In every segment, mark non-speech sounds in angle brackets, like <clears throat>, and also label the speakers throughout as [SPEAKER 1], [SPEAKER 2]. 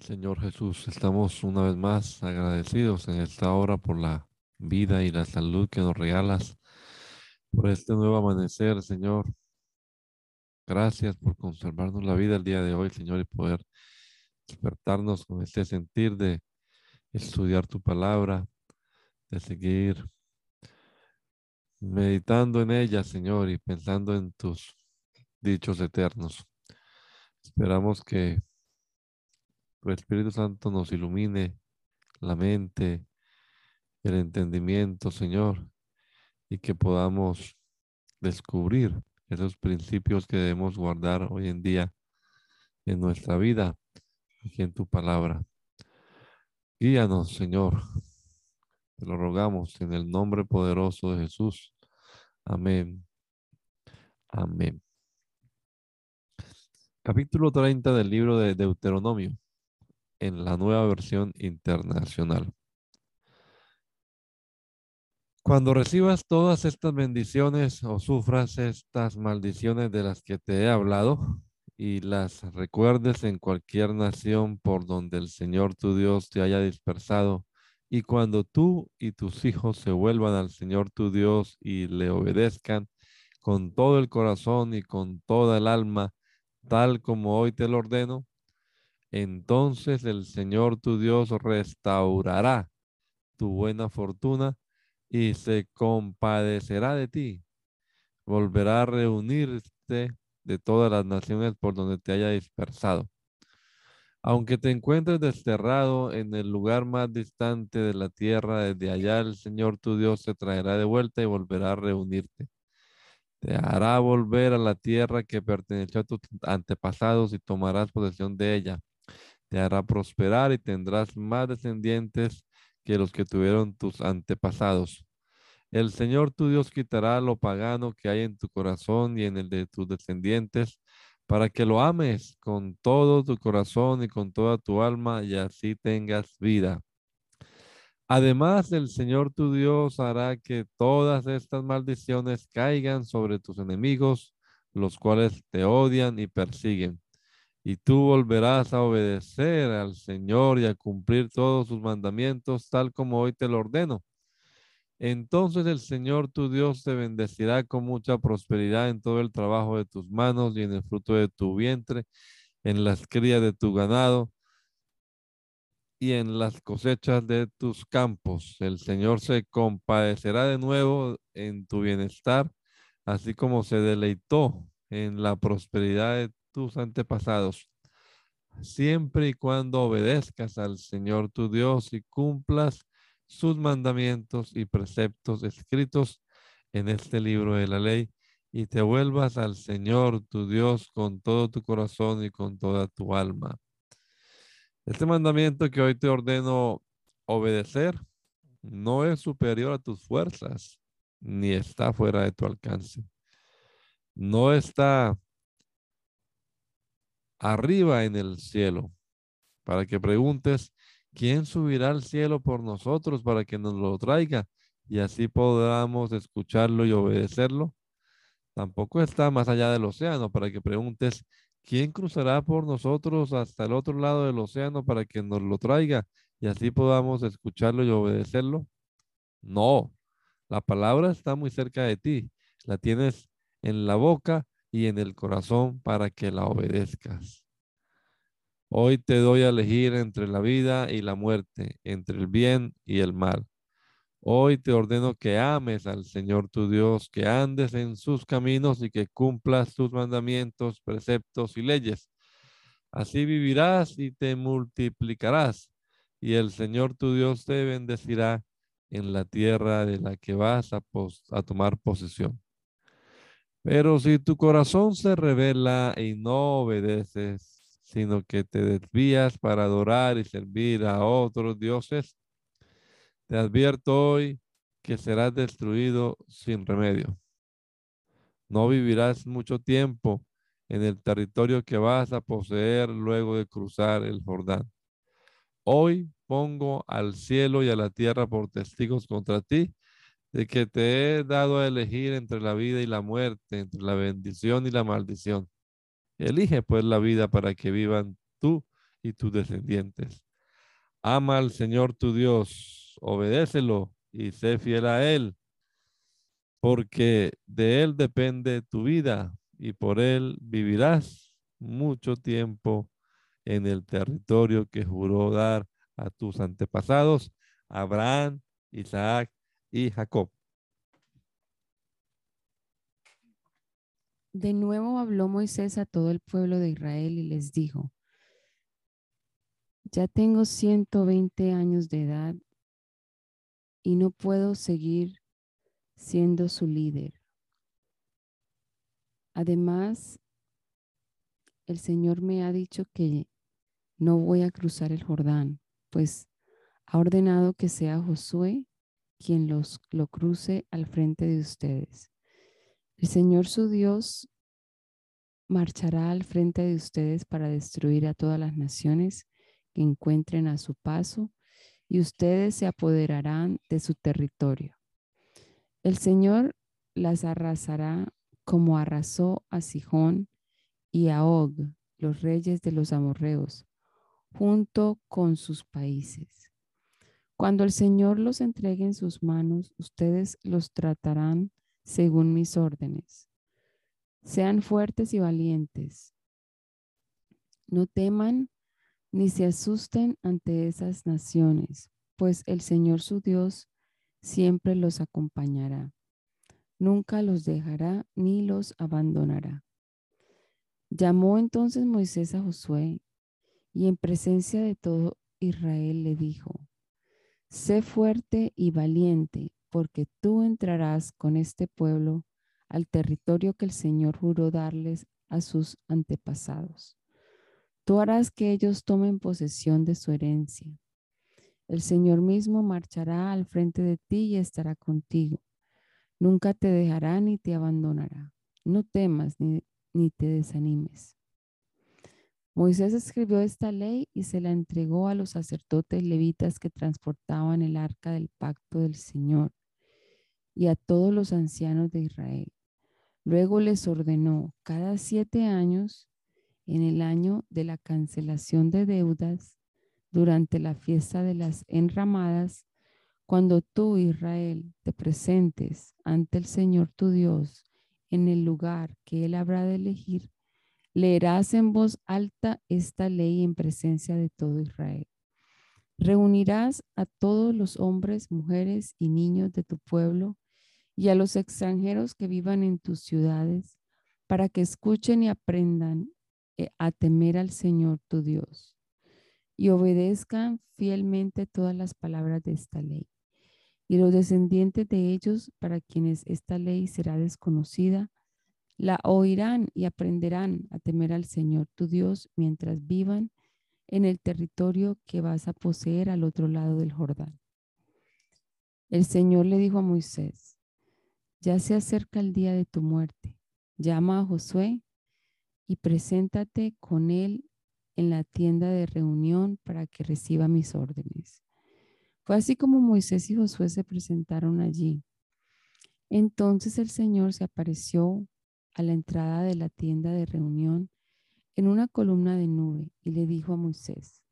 [SPEAKER 1] Señor Jesús, estamos una vez más agradecidos en esta hora por la vida y la salud que nos regalas, por este nuevo amanecer, Señor. Gracias por conservarnos la vida el día de hoy, Señor, y poder despertarnos con este sentir de estudiar tu palabra, de seguir meditando en ella, Señor, y pensando en tus dichos eternos. Esperamos que el Espíritu Santo nos ilumine la mente, el entendimiento, Señor, y que podamos descubrir esos principios que debemos guardar hoy en día en nuestra vida, aquí en tu palabra. Guíanos, Señor. Te lo rogamos en el nombre poderoso de Jesús. Amén. Amén. Capítulo 30 del libro de Deuteronomio en la nueva versión internacional. Cuando recibas todas estas bendiciones o sufras estas maldiciones de las que te he hablado y las recuerdes en cualquier nación por donde el Señor tu Dios te haya dispersado, y cuando tú y tus hijos se vuelvan al Señor tu Dios y le obedezcan con todo el corazón y con toda el alma, tal como hoy te lo ordeno, entonces el Señor tu Dios restaurará tu buena fortuna y se compadecerá de ti. Volverá a reunirte de todas las naciones por donde te haya dispersado. Aunque te encuentres desterrado en el lugar más distante de la tierra, desde allá el Señor tu Dios te traerá de vuelta y volverá a reunirte. Te hará volver a la tierra que perteneció a tus antepasados y tomarás posesión de ella te hará prosperar y tendrás más descendientes que los que tuvieron tus antepasados. El Señor tu Dios quitará lo pagano que hay en tu corazón y en el de tus descendientes, para que lo ames con todo tu corazón y con toda tu alma y así tengas vida. Además, el Señor tu Dios hará que todas estas maldiciones caigan sobre tus enemigos, los cuales te odian y persiguen y tú volverás a obedecer al Señor y a cumplir todos sus mandamientos tal como hoy te lo ordeno. Entonces el Señor tu Dios te bendecirá con mucha prosperidad en todo el trabajo de tus manos y en el fruto de tu vientre, en las crías de tu ganado y en las cosechas de tus campos. El Señor se compadecerá de nuevo en tu bienestar, así como se deleitó en la prosperidad de tus antepasados, siempre y cuando obedezcas al Señor tu Dios y cumplas sus mandamientos y preceptos escritos en este libro de la ley y te vuelvas al Señor tu Dios con todo tu corazón y con toda tu alma. Este mandamiento que hoy te ordeno obedecer no es superior a tus fuerzas, ni está fuera de tu alcance. No está arriba en el cielo, para que preguntes, ¿quién subirá al cielo por nosotros para que nos lo traiga? Y así podamos escucharlo y obedecerlo. Tampoco está más allá del océano, para que preguntes, ¿quién cruzará por nosotros hasta el otro lado del océano para que nos lo traiga? Y así podamos escucharlo y obedecerlo. No, la palabra está muy cerca de ti, la tienes en la boca y en el corazón para que la obedezcas. Hoy te doy a elegir entre la vida y la muerte, entre el bien y el mal. Hoy te ordeno que ames al Señor tu Dios, que andes en sus caminos y que cumplas sus mandamientos, preceptos y leyes. Así vivirás y te multiplicarás, y el Señor tu Dios te bendecirá en la tierra de la que vas a, a tomar posesión. Pero si tu corazón se revela y no obedeces, sino que te desvías para adorar y servir a otros dioses, te advierto hoy que serás destruido sin remedio. No vivirás mucho tiempo en el territorio que vas a poseer luego de cruzar el Jordán. Hoy pongo al cielo y a la tierra por testigos contra ti de que te he dado a elegir entre la vida y la muerte, entre la bendición y la maldición. Elige pues la vida para que vivan tú y tus descendientes. Ama al Señor tu Dios, obedécelo y sé fiel a Él, porque de Él depende tu vida y por Él vivirás mucho tiempo en el territorio que juró dar a tus antepasados, Abraham, Isaac y Jacob.
[SPEAKER 2] De nuevo habló Moisés a todo el pueblo de Israel y les dijo, ya tengo 120 años de edad y no puedo seguir siendo su líder. Además, el Señor me ha dicho que no voy a cruzar el Jordán, pues ha ordenado que sea Josué quien los, lo cruce al frente de ustedes. El Señor su Dios marchará al frente de ustedes para destruir a todas las naciones que encuentren a su paso y ustedes se apoderarán de su territorio. El Señor las arrasará como arrasó a Sijón y a Og, los reyes de los amorreos, junto con sus países. Cuando el Señor los entregue en sus manos, ustedes los tratarán según mis órdenes. Sean fuertes y valientes. No teman ni se asusten ante esas naciones, pues el Señor su Dios siempre los acompañará. Nunca los dejará ni los abandonará. Llamó entonces Moisés a Josué y en presencia de todo Israel le dijo, Sé fuerte y valiente, porque tú entrarás con este pueblo al territorio que el Señor juró darles a sus antepasados. Tú harás que ellos tomen posesión de su herencia. El Señor mismo marchará al frente de ti y estará contigo. Nunca te dejará ni te abandonará. No temas ni, ni te desanimes. Moisés escribió esta ley y se la entregó a los sacerdotes levitas que transportaban el arca del pacto del Señor y a todos los ancianos de Israel. Luego les ordenó cada siete años en el año de la cancelación de deudas, durante la fiesta de las enramadas, cuando tú, Israel, te presentes ante el Señor tu Dios en el lugar que Él habrá de elegir, leerás en voz alta esta ley en presencia de todo Israel. Reunirás a todos los hombres, mujeres y niños de tu pueblo y a los extranjeros que vivan en tus ciudades para que escuchen y aprendan eh, a temer al Señor tu Dios y obedezcan fielmente todas las palabras de esta ley. Y los descendientes de ellos, para quienes esta ley será desconocida, la oirán y aprenderán a temer al Señor tu Dios mientras vivan en el territorio que vas a poseer al otro lado del Jordán. El Señor le dijo a Moisés, ya se acerca el día de tu muerte. Llama a Josué y preséntate con él en la tienda de reunión para que reciba mis órdenes. Fue así como Moisés y Josué se presentaron allí. Entonces el Señor se apareció a la entrada de la tienda de reunión en una columna de nube y le dijo a Moisés,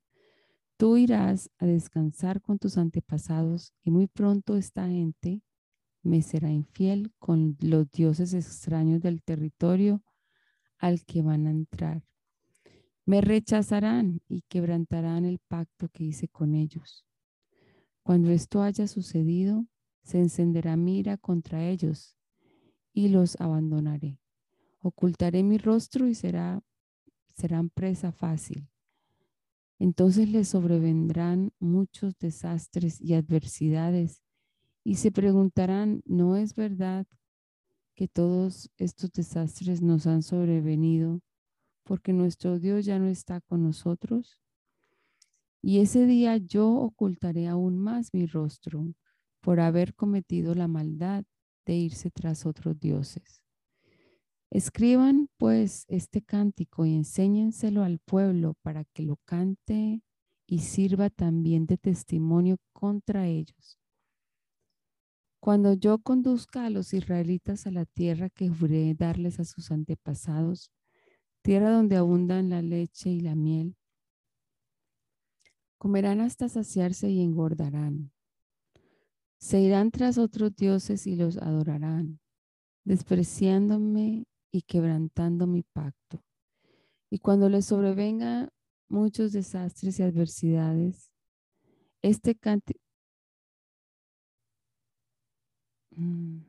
[SPEAKER 2] tú irás a descansar con tus antepasados y muy pronto esta gente me será infiel con los dioses extraños del territorio al que van a entrar. Me rechazarán y quebrantarán el pacto que hice con ellos. Cuando esto haya sucedido, se encenderá mira contra ellos y los abandonaré. Ocultaré mi rostro y será, serán presa fácil. Entonces les sobrevendrán muchos desastres y adversidades y se preguntarán, ¿no es verdad que todos estos desastres nos han sobrevenido porque nuestro Dios ya no está con nosotros. Y ese día yo ocultaré aún más mi rostro por haber cometido la maldad de irse tras otros dioses. Escriban pues este cántico y enséñenselo al pueblo para que lo cante y sirva también de testimonio contra ellos cuando yo conduzca a los israelitas a la tierra que juré darles a sus antepasados, tierra donde abundan la leche y la miel, Comerán hasta saciarse y engordarán. Se irán tras otros dioses y los adorarán, despreciándome y quebrantando mi pacto. Y cuando les sobrevenga muchos desastres y adversidades, este cántico... Mm.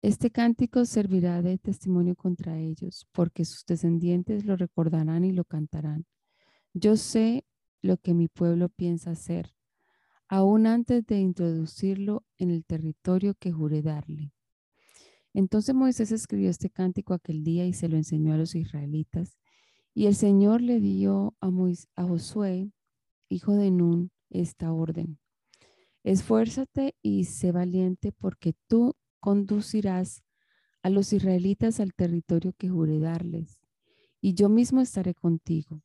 [SPEAKER 2] Este cántico servirá de testimonio contra ellos, porque sus descendientes lo recordarán y lo cantarán. Yo sé lo que mi pueblo piensa hacer, aún antes de introducirlo en el territorio que juré darle. Entonces Moisés escribió este cántico aquel día y se lo enseñó a los israelitas. Y el Señor le dio a, a Josué, hijo de Nun, esta orden. Esfuérzate y sé valiente porque tú conducirás a los israelitas al territorio que juré darles, y yo mismo estaré contigo.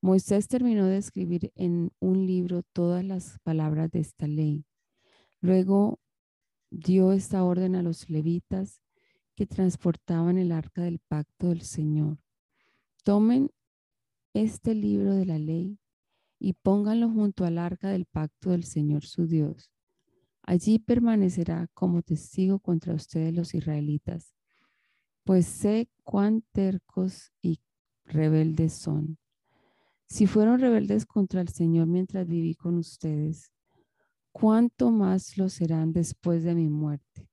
[SPEAKER 2] Moisés terminó de escribir en un libro todas las palabras de esta ley. Luego dio esta orden a los levitas que transportaban el arca del pacto del Señor. Tomen este libro de la ley y pónganlo junto al arca del pacto del Señor su Dios. Allí permanecerá como testigo contra ustedes los israelitas, pues sé cuán tercos y rebeldes son. Si fueron rebeldes contra el Señor mientras viví con ustedes, ¿cuánto más lo serán después de mi muerte?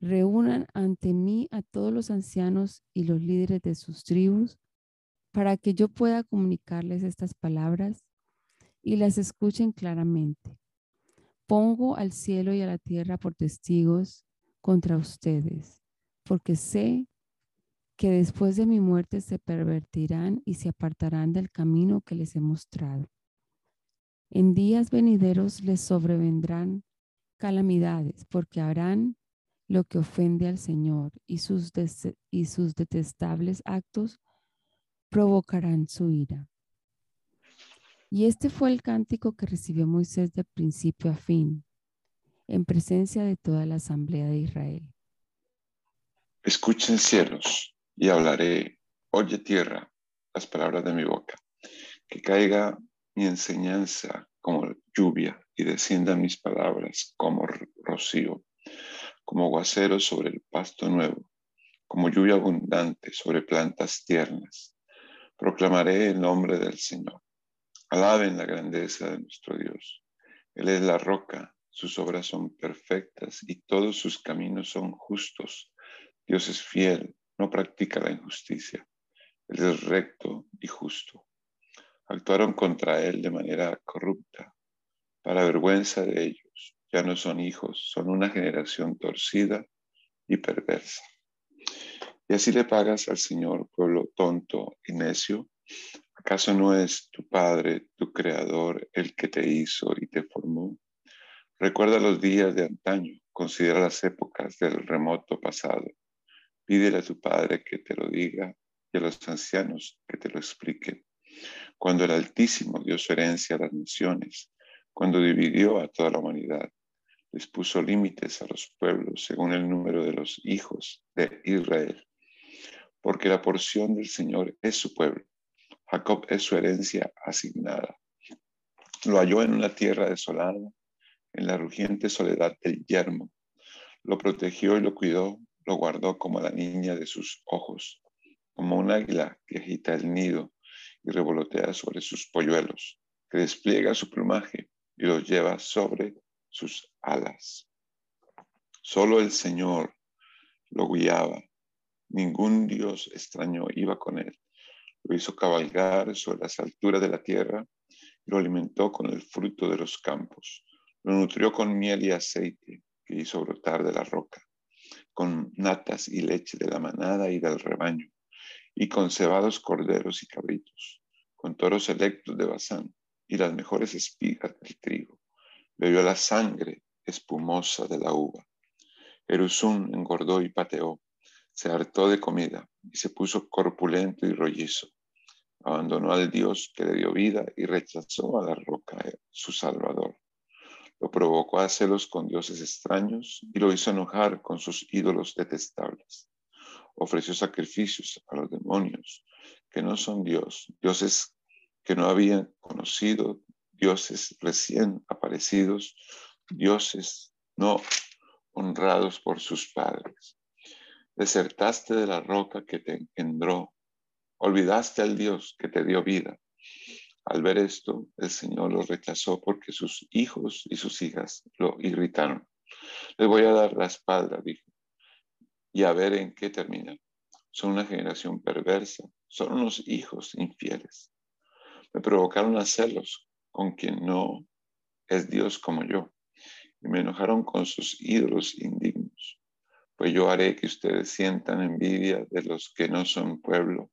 [SPEAKER 2] Reúnan ante mí a todos los ancianos y los líderes de sus tribus para que yo pueda comunicarles estas palabras y las escuchen claramente. Pongo al cielo y a la tierra por testigos contra ustedes, porque sé que después de mi muerte se pervertirán y se apartarán del camino que les he mostrado. En días venideros les sobrevendrán calamidades, porque harán lo que ofende al Señor y sus, y sus detestables actos provocarán su ira. Y este fue el cántico que recibió Moisés de principio a fin, en presencia de toda la asamblea de Israel.
[SPEAKER 3] Escuchen cielos y hablaré, oye tierra, las palabras de mi boca. Que caiga mi enseñanza como lluvia y desciendan mis palabras como rocío, como aguacero sobre el pasto nuevo, como lluvia abundante sobre plantas tiernas. Proclamaré el nombre del Señor Alaben la grandeza de nuestro Dios. Él es la roca, sus obras son perfectas y todos sus caminos son justos. Dios es fiel, no practica la injusticia. Él es recto y justo. Actuaron contra él de manera corrupta. Para vergüenza de ellos, ya no son hijos, son una generación torcida y perversa. Y así le pagas al Señor, pueblo tonto y necio, ¿Acaso no es tu Padre, tu Creador, el que te hizo y te formó? Recuerda los días de antaño, considera las épocas del remoto pasado. Pídele a tu Padre que te lo diga y a los ancianos que te lo expliquen. Cuando el Altísimo dio su herencia a las naciones, cuando dividió a toda la humanidad, les puso límites a los pueblos según el número de los hijos de Israel, porque la porción del Señor es su pueblo Jacob es su herencia asignada. Lo halló en una tierra desolada, en la rugiente soledad del yermo. Lo protegió y lo cuidó, lo guardó como la niña de sus ojos, como un águila que agita el nido y revolotea sobre sus polluelos, que despliega su plumaje y los lleva sobre sus alas. Solo el Señor lo guiaba, ningún Dios extraño iba con él lo hizo cabalgar sobre las alturas de la tierra y lo alimentó con el fruto de los campos. Lo nutrió con miel y aceite que hizo brotar de la roca, con natas y leche de la manada y del rebaño, y con cebados corderos y cabritos, con toros electos de Bazán y las mejores espigas del trigo. Bebió la sangre espumosa de la uva. Eruzún engordó y pateó, se hartó de comida y se puso corpulento y rollizo. Abandonó al Dios que le dio vida y rechazó a la roca, su Salvador. Lo provocó a celos con dioses extraños y lo hizo enojar con sus ídolos detestables. Ofreció sacrificios a los demonios que no son Dios, dioses que no habían conocido, dioses recién aparecidos, dioses no honrados por sus padres. Desertaste de la roca que te engendró, olvidaste al Dios que te dio vida. Al ver esto, el Señor los rechazó porque sus hijos y sus hijas lo irritaron. Les voy a dar la espalda, dijo, y a ver en qué termina. Son una generación perversa, son unos hijos infieles. Me provocaron a celos con quien no es Dios como yo, y me enojaron con sus ídolos indignos. Pues yo haré que ustedes sientan envidia de los que no son pueblo.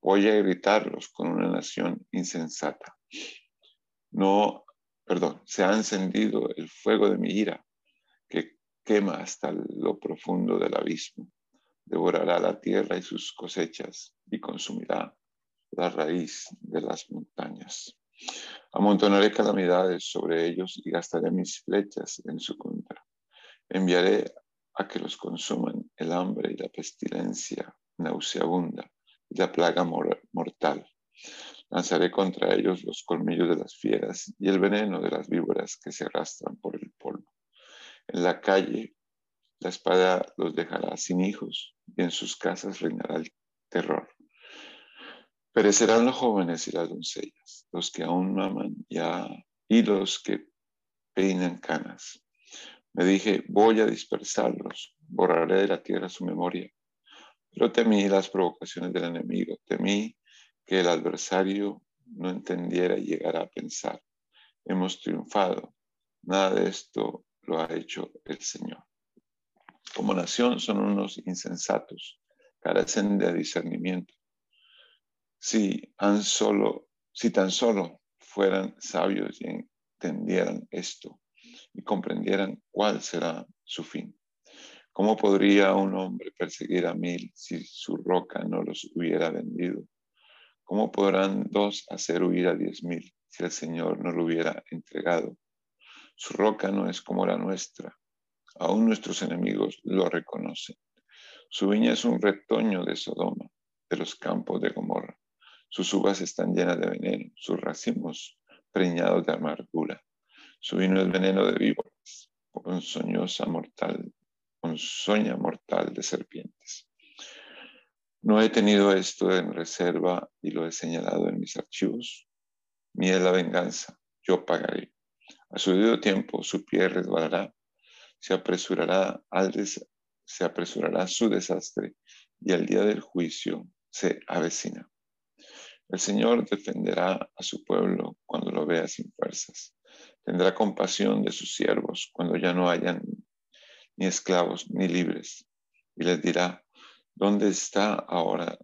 [SPEAKER 3] Voy a gritarlos con una nación insensata. No, perdón, se ha encendido el fuego de mi ira quema hasta lo profundo del abismo devorará la tierra y sus cosechas y consumirá la raíz de las montañas. Amontonaré calamidades sobre ellos y gastaré mis flechas en su contra. Enviaré a que los consuman el hambre y la pestilencia nauseabunda y la plaga mortal. Lanzaré contra ellos los colmillos de las fieras y el veneno de las víboras que se arrastran por el. En la calle la espada los dejará sin hijos y en sus casas reinará el terror. Perecerán los jóvenes y las doncellas, los que aún maman ya y los que peinan canas. Me dije, voy a dispersarlos, borraré de la tierra su memoria. Pero temí las provocaciones del enemigo, temí que el adversario no entendiera y llegara a pensar, hemos triunfado, nada de esto lo ha hecho el Señor como nación son unos insensatos, carecen de discernimiento. Si, han solo, si tan solo fueran sabios y entendieran esto y comprendieran cuál será su fin. ¿Cómo podría un hombre perseguir a mil si su roca no los hubiera vendido? ¿Cómo podrán dos hacer huir a diez mil si el Señor no lo hubiera entregado? Su roca no es como la nuestra, Aún nuestros enemigos lo reconocen. Su viña es un retoño de Sodoma, de los campos de Gomorra. Sus uvas están llenas de veneno, sus racimos preñados de amargura. Su vino es veneno de víboras, ponzoñosa mortal, ponzoña mortal de serpientes. No he tenido esto en reserva y lo he señalado en mis archivos. Mía es la venganza, yo pagaré. A su debido tiempo su pie resbalará se apresurará, al su desastre y el día del juicio se avecina. El Señor defenderá a su pueblo cuando lo vea sin fuerzas. Tendrá compasión de sus siervos cuando ya no hayan ni esclavos ni libres. Y les dirá, ¿dónde está ahora?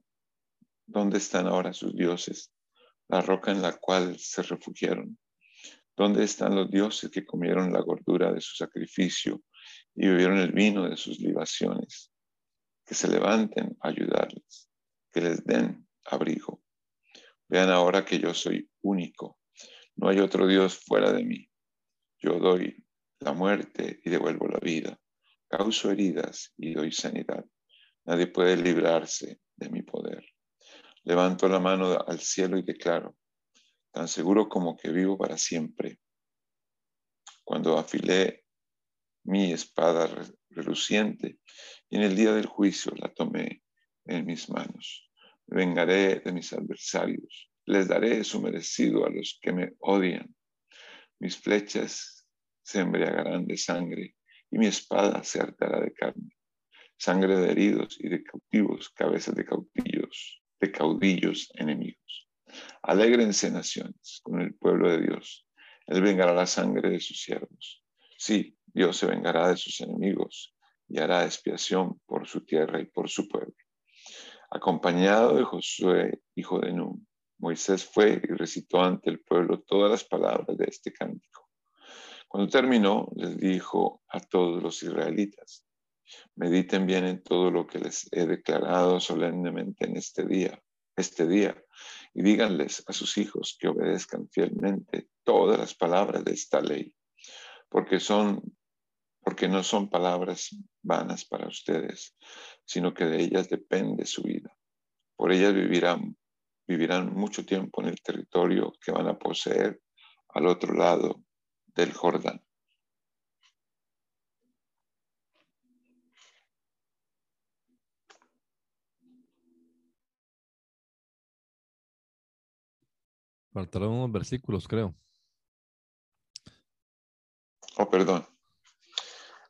[SPEAKER 3] ¿Dónde están ahora sus dioses? La roca en la cual se refugiaron. ¿Dónde están los dioses que comieron la gordura de su sacrificio y bebieron el vino de sus libaciones, que se levanten a ayudarles, que les den abrigo. Vean ahora que yo soy único, no hay otro Dios fuera de mí. Yo doy la muerte y devuelvo la vida, causo heridas y doy sanidad. Nadie puede librarse de mi poder. Levanto la mano al cielo y declaro, tan seguro como que vivo para siempre. Cuando afilé mi espada reluciente, y en el día del juicio la tomé en mis manos. Vengaré de mis adversarios, les daré su merecido a los que me odian. Mis flechas se embriagarán de sangre y mi espada se hartará de carne. Sangre de heridos y de cautivos, cabezas de cautillos, de caudillos enemigos. Alégrense naciones con el pueblo de Dios. Él vengará la sangre de sus siervos. Sí, Dios se vengará de sus enemigos y hará expiación por su tierra y por su pueblo. Acompañado de Josué, hijo de Nun, Moisés fue y recitó ante el pueblo todas las palabras de este cántico. Cuando terminó, les dijo a todos los israelitas, mediten bien en todo lo que les he declarado solemnemente en este día, este día, y díganles a sus hijos que obedezcan fielmente todas las palabras de esta ley, porque son porque no son palabras vanas para ustedes, sino que de ellas depende su vida. Por ellas vivirán vivirán mucho tiempo en el territorio que van a poseer al otro lado del Jordán.
[SPEAKER 1] Faltaron unos versículos, creo.
[SPEAKER 3] Oh, perdón.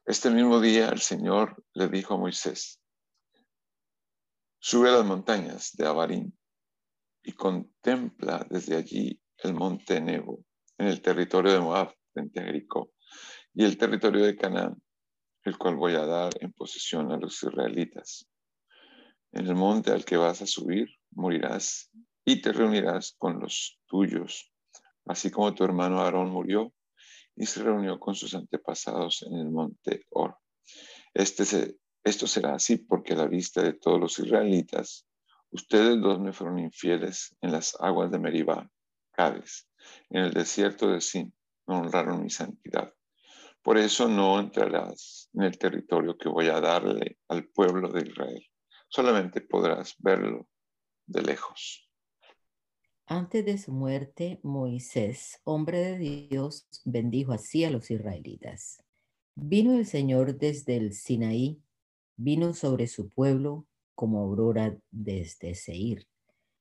[SPEAKER 3] Este mismo día el Señor le dijo a Moisés, sube a las montañas de Abarín y contempla desde allí el monte Nebo en el territorio de Moab, frente a Jericó, y el territorio de Canaán, el cual voy a dar en posesión a los israelitas. En el monte al que vas a subir morirás y te reunirás con los tuyos, así como tu hermano Aarón murió y se reunió con sus antepasados en el monte Or. Este esto será así porque a la vista de todos los israelitas, ustedes dos me fueron infieles en las aguas de Meribá, Cádiz, en el desierto de Sin, no honraron mi santidad. Por eso no entrarás en el territorio que voy a darle al pueblo de Israel. Solamente podrás verlo de lejos.
[SPEAKER 4] Antes de su muerte, Moisés, hombre de Dios, bendijo así a los israelitas. Vino el Señor desde el Sinaí, vino sobre su pueblo como aurora desde Seir.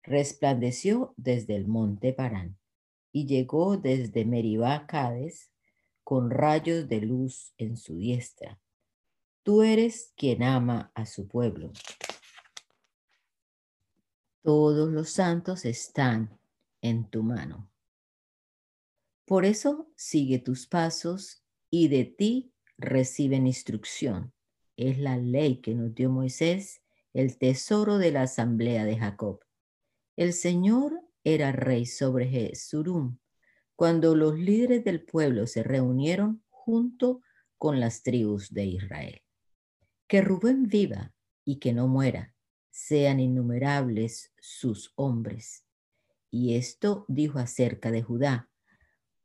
[SPEAKER 4] Resplandeció desde el monte Parán y llegó desde Meribá Cades con rayos de luz en su diestra. Tú eres quien ama a su pueblo todos los santos están en tu mano. Por eso sigue tus pasos y de ti reciben instrucción. Es la ley que nos dio Moisés, el tesoro de la asamblea de Jacob. El Señor era rey sobre Jesurum cuando los líderes del pueblo se reunieron junto con las tribus de Israel. Que Rubén viva y que no muera sean innumerables sus hombres. Y esto dijo acerca de Judá.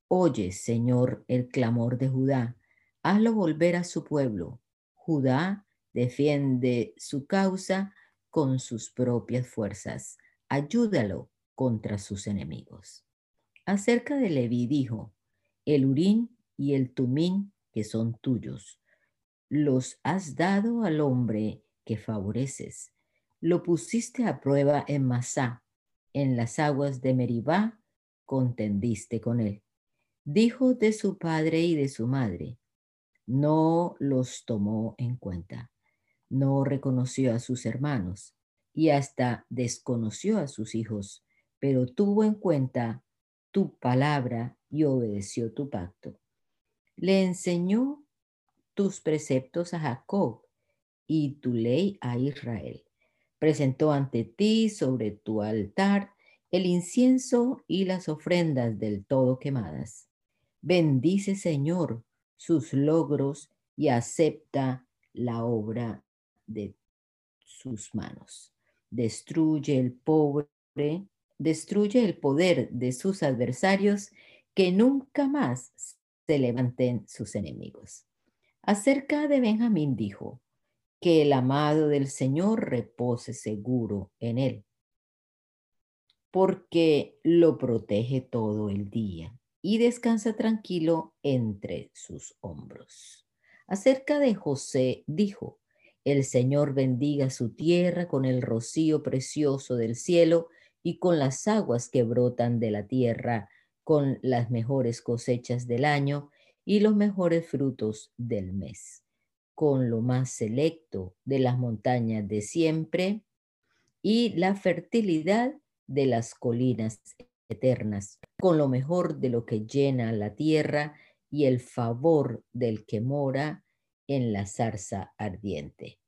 [SPEAKER 4] Oye, Señor, el clamor de Judá, hazlo volver a su pueblo. Judá defiende su causa con sus propias fuerzas. Ayúdalo contra sus enemigos. Acerca de Leví dijo, el Urín y el Tumín que son tuyos, los has dado al hombre que favoreces lo pusiste a prueba en Masá, en las aguas de Meribá, contendiste con él. Dijo de su padre y de su madre, no los tomó en cuenta, no reconoció a sus hermanos y hasta desconoció a sus hijos, pero tuvo en cuenta tu palabra y obedeció tu pacto. Le enseñó tus preceptos a Jacob y tu ley a Israel presentó ante ti sobre tu altar el incienso y las ofrendas del todo quemadas. Bendice, Señor, sus logros y acepta la obra de sus manos. Destruye el pobre, destruye el poder de sus adversarios, que nunca más se levanten sus enemigos. Acerca de Benjamín dijo, que el amado del Señor repose seguro en él, porque lo protege todo el día y descansa tranquilo entre sus hombros. Acerca de José dijo, el Señor bendiga su tierra con el rocío precioso del cielo y con las aguas que brotan de la tierra, con las mejores cosechas del año y los mejores frutos del mes con lo más selecto de las montañas de siempre y la fertilidad de las colinas eternas, con lo mejor de lo que llena la tierra y el favor del que mora en la zarza ardiente.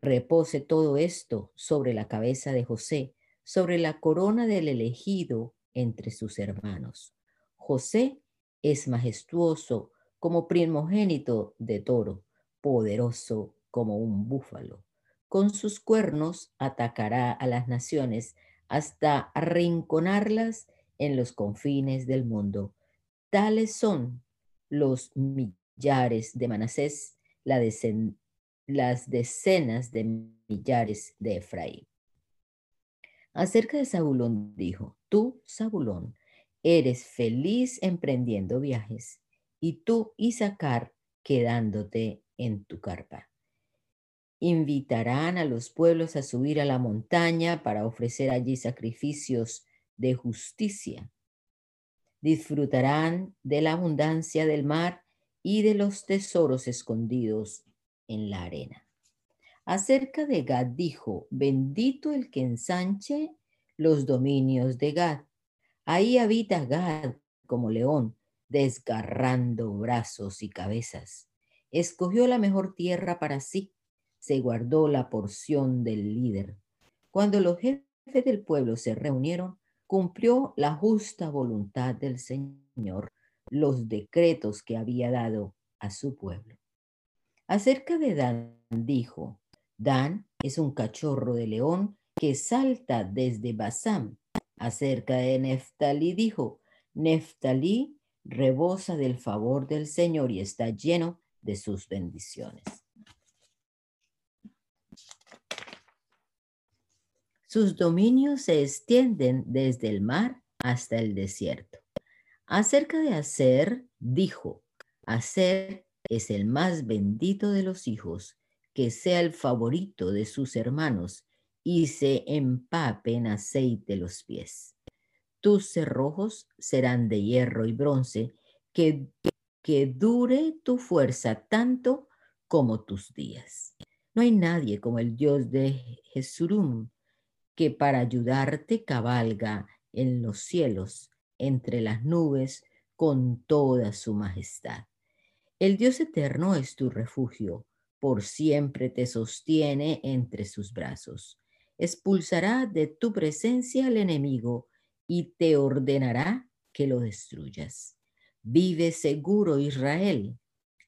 [SPEAKER 4] Repose todo esto sobre la cabeza de José, sobre la corona del elegido entre sus hermanos. José es majestuoso como primogénito de toro, poderoso como un búfalo. Con sus cuernos atacará a las naciones hasta arrinconarlas en los confines del mundo. Tales son los millares de Manasés, las decenas de millares de Efraín. Acerca de Zabulón dijo, tú, Zabulón, eres feliz emprendiendo viajes, y tú, Isaacar, quedándote en tu carpa. Invitarán a los pueblos a subir a la montaña para ofrecer allí sacrificios de justicia. Disfrutarán de la abundancia del mar y de los tesoros escondidos en la arena. Acerca de Gad dijo, bendito el que ensanche los dominios de Gad. Ahí habita Gad como león, desgarrando brazos y cabezas. Escogió la mejor tierra para sí, se guardó la porción del líder. Cuando los jefes del pueblo se reunieron, cumplió la justa voluntad del Señor, los decretos que había dado a su pueblo. Acerca de Dan dijo, Dan es un cachorro de león que salta desde Basam. Acerca de Neftalí dijo, Neftalí rebosa del favor del Señor y está lleno de sus bendiciones. Sus dominios se extienden desde el mar hasta el desierto. Acerca de Aser, dijo, Aser es el más bendito de los hijos, que sea el favorito de sus hermanos y se empape en aceite los pies. Tus cerrojos serán de hierro y bronce, que, que dure tu fuerza tanto como tus días. No hay nadie como el Dios de Jesurum, que para ayudarte cabalga en los cielos, entre las nubes, con toda su majestad. El Dios eterno es tu refugio, por siempre te sostiene entre sus brazos. Expulsará de tu presencia al enemigo y te ordenará que lo destruyas. Vive seguro Israel,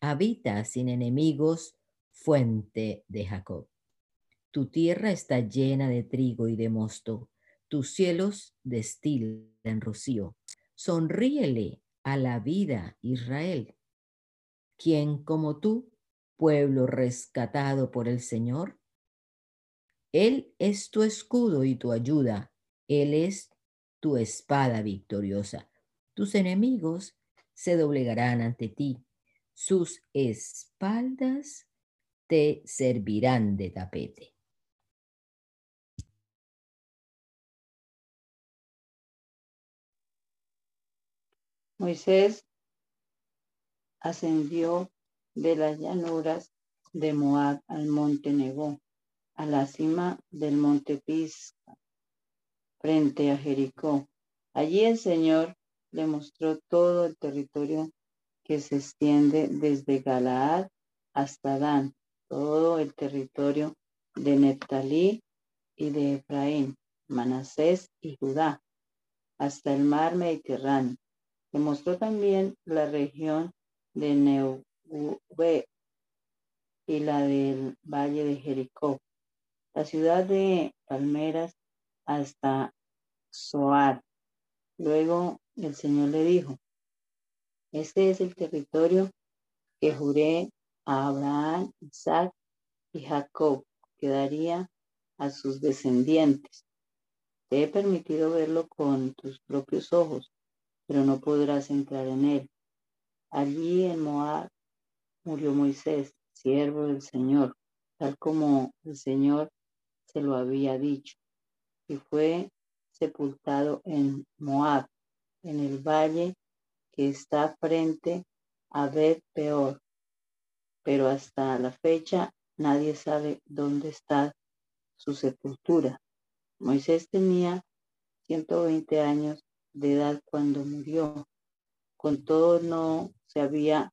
[SPEAKER 4] habita sin enemigos, fuente de Jacob. Tu tierra está llena de trigo y de mosto, tus cielos destilan rocío. Sonríele a la vida, Israel. ¿Quién como tú, pueblo rescatado por el Señor? Él es tu escudo y tu ayuda. Él es tu espada victoriosa. Tus enemigos se doblegarán ante ti. Sus espaldas te servirán de tapete.
[SPEAKER 5] Moisés ascendió de las llanuras de Moab al monte Nebo, a la cima del monte Pisca, frente a Jericó. Allí el Señor le mostró todo el territorio que se extiende desde Galaad hasta Dan, todo el territorio de Neptalí y de Efraín, Manasés y Judá, hasta el mar Mediterráneo Demostró también la región de Neue y la del Valle de Jericó, la ciudad de Palmeras hasta Zoar. Luego el Señor le dijo, este es el territorio que juré a Abraham, Isaac y Jacob, que daría a sus descendientes. Te he permitido verlo con tus propios ojos, pero no podrás entrar en él. Allí en Moab murió Moisés, siervo del Señor, tal como el Señor se lo había dicho, y fue sepultado en Moab, en el valle que está frente a Bet Peor. Pero hasta la fecha nadie sabe dónde está su sepultura. Moisés tenía 120 años de edad cuando murió. Con todo no se había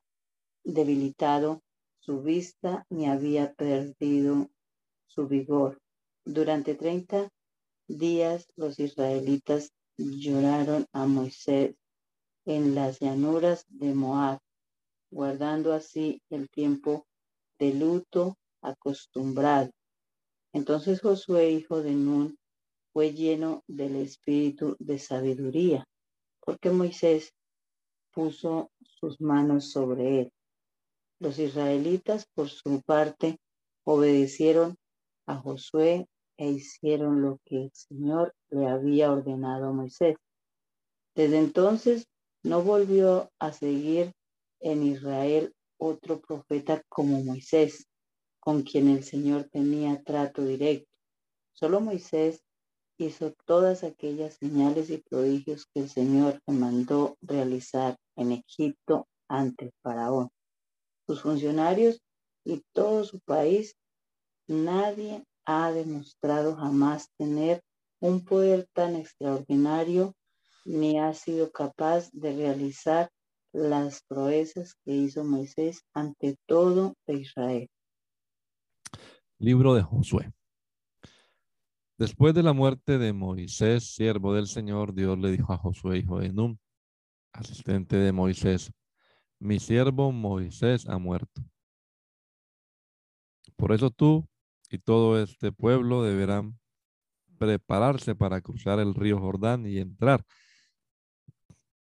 [SPEAKER 5] debilitado su vista ni había perdido su vigor. Durante 30 días los israelitas lloraron a Moisés en las llanuras de Moab, guardando así el tiempo de luto acostumbrado. Entonces Josué, hijo de Nun, fue lleno del espíritu de sabiduría, porque Moisés puso sus manos sobre él. Los israelitas, por su parte, obedecieron a Josué e hicieron lo que el Señor le había ordenado a Moisés. Desde entonces no volvió a seguir en Israel otro profeta como Moisés, con quien el Señor tenía trato directo. Solo Moisés hizo todas aquellas señales y prodigios que el Señor le mandó realizar en Egipto ante el faraón. Sus funcionarios y todo su país, nadie ha demostrado jamás tener un poder tan extraordinario ni ha sido capaz de realizar las proezas que hizo Moisés ante todo Israel.
[SPEAKER 1] Libro de Josué. Después de la muerte de Moisés, siervo del Señor, Dios le dijo a Josué, hijo de Num, asistente de Moisés, mi siervo Moisés ha muerto. Por eso tú y todo este pueblo deberán prepararse para cruzar el río Jordán y entrar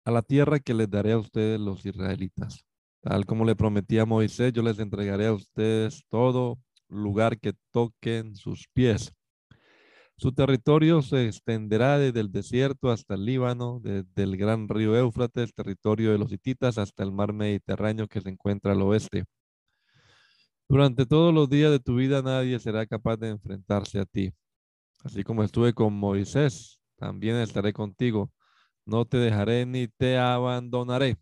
[SPEAKER 1] a la tierra que les daré a ustedes los israelitas. Tal como le prometí a Moisés, yo les entregaré a ustedes todo lugar que toquen sus pies. Su territorio se extenderá desde el desierto hasta el Líbano, desde el gran río Éufrates, territorio de los hititas, hasta el mar Mediterráneo que se encuentra al oeste. Durante todos los días de tu vida nadie será capaz de enfrentarse a ti. Así como estuve con Moisés, también estaré contigo. No te dejaré ni te abandonaré.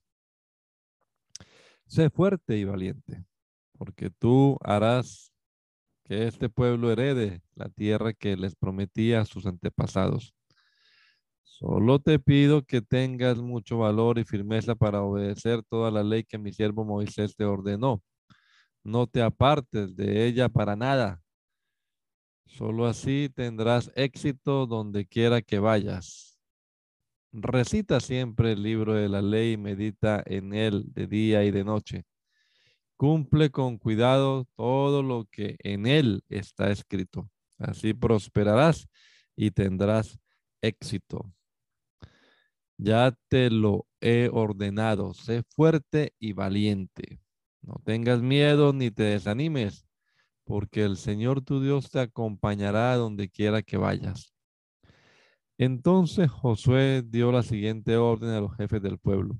[SPEAKER 1] Sé fuerte y valiente, porque tú harás que este pueblo herede la tierra que les prometía a sus antepasados. Solo te pido que tengas mucho valor y firmeza para obedecer toda la ley que mi siervo Moisés te ordenó. No te apartes de ella para nada. Solo así tendrás éxito donde quiera que vayas. Recita siempre el libro de la ley y medita en él de día y de noche. Cumple con cuidado todo lo que en él está escrito. Así prosperarás y tendrás éxito. Ya te lo he ordenado. Sé fuerte y valiente. No tengas miedo ni te desanimes, porque el Señor tu Dios te acompañará donde quiera que vayas. Entonces Josué dio la siguiente orden a los jefes del pueblo.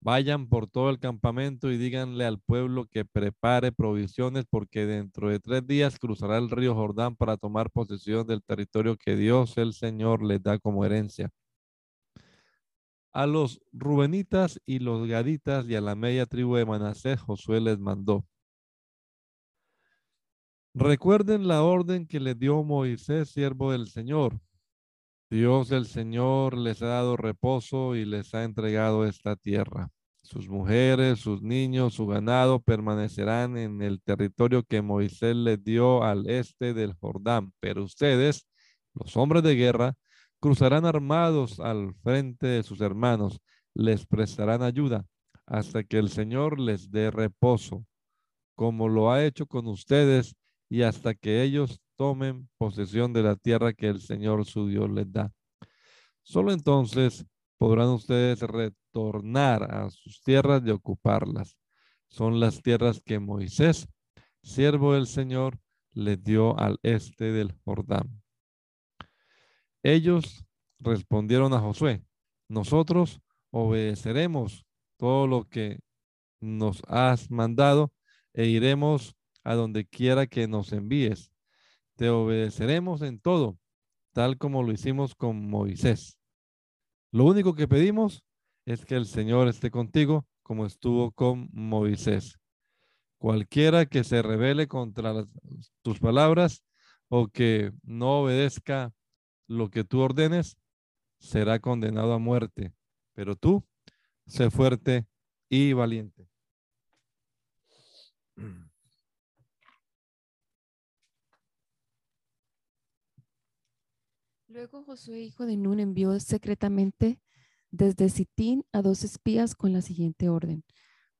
[SPEAKER 1] Vayan por todo el campamento y díganle al pueblo que prepare provisiones porque dentro de tres días cruzará el río Jordán para tomar posesión del territorio que Dios el Señor les da como herencia. A los Rubenitas y los Gaditas y a la media tribu de Manasés Josué les mandó. Recuerden la orden que le dio Moisés, siervo del Señor Dios el Señor les ha dado reposo y les ha entregado esta tierra. Sus mujeres, sus niños, su ganado permanecerán en el territorio que Moisés les dio al este del Jordán. Pero ustedes, los hombres de guerra, cruzarán armados al frente de sus hermanos, les prestarán ayuda hasta que el Señor les dé reposo, como lo ha hecho con ustedes y hasta que ellos tomen posesión de la tierra que el Señor su Dios les da. Solo entonces podrán ustedes retornar a sus tierras y ocuparlas. Son las tierras que Moisés, siervo del Señor, les dio al este del Jordán. Ellos respondieron a Josué, nosotros obedeceremos todo lo que nos has mandado e iremos a donde quiera que nos envíes te obedeceremos en todo, tal como lo hicimos con Moisés. Lo único que pedimos es que el Señor esté contigo como estuvo con Moisés. Cualquiera que se revele contra tus palabras o que no obedezca lo que tú ordenes, será condenado a muerte. Pero tú, sé fuerte y valiente.
[SPEAKER 2] Luego Josué, hijo de Nun, envió secretamente desde Sitín a dos espías con la siguiente orden.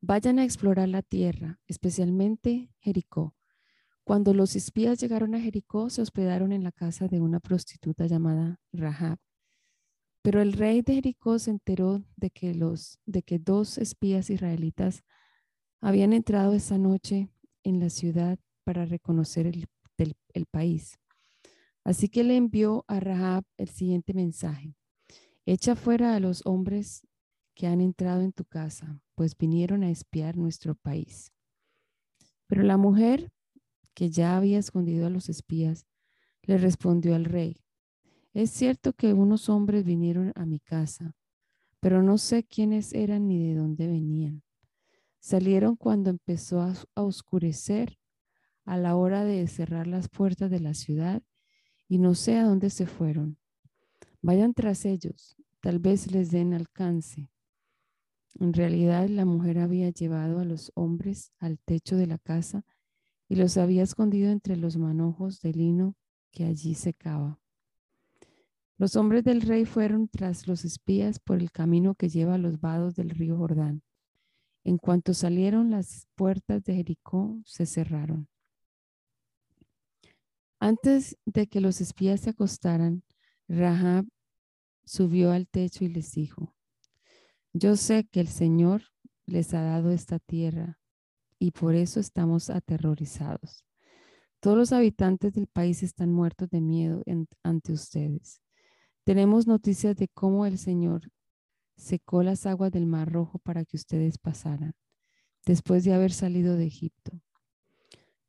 [SPEAKER 2] Vayan a explorar la tierra, especialmente Jericó. Cuando los espías llegaron a Jericó, se hospedaron en la casa de una prostituta llamada Rahab. Pero el rey de Jericó se enteró de que, los, de que dos espías israelitas habían entrado esa noche en la ciudad para reconocer el, el país. Así que le envió a Rahab el siguiente mensaje. Echa fuera a los hombres que han entrado en tu casa, pues vinieron a espiar nuestro país. Pero la mujer, que ya había escondido a los espías, le respondió al rey, es cierto que unos hombres vinieron a mi casa, pero no sé quiénes eran ni de dónde venían. Salieron cuando empezó a, oscurecer a la hora de cerrar las puertas de la ciudad y no sé a dónde se fueron. Vayan tras ellos, tal vez les den alcance. En realidad la mujer había llevado a los hombres al techo de la casa y los había escondido entre los manojos de lino que allí secaba. Los hombres del rey fueron tras los espías por el camino que lleva a los vados del río Jordán. En cuanto salieron, las puertas de Jericó se cerraron. Antes de que los espías se acostaran, Rahab subió al techo y les dijo, yo sé que el Señor les ha dado esta tierra y por eso estamos aterrorizados. Todos los habitantes del país están muertos de miedo ante ustedes. Tenemos noticias de cómo el Señor secó las aguas del Mar Rojo para que ustedes pasaran, después de haber salido de Egipto.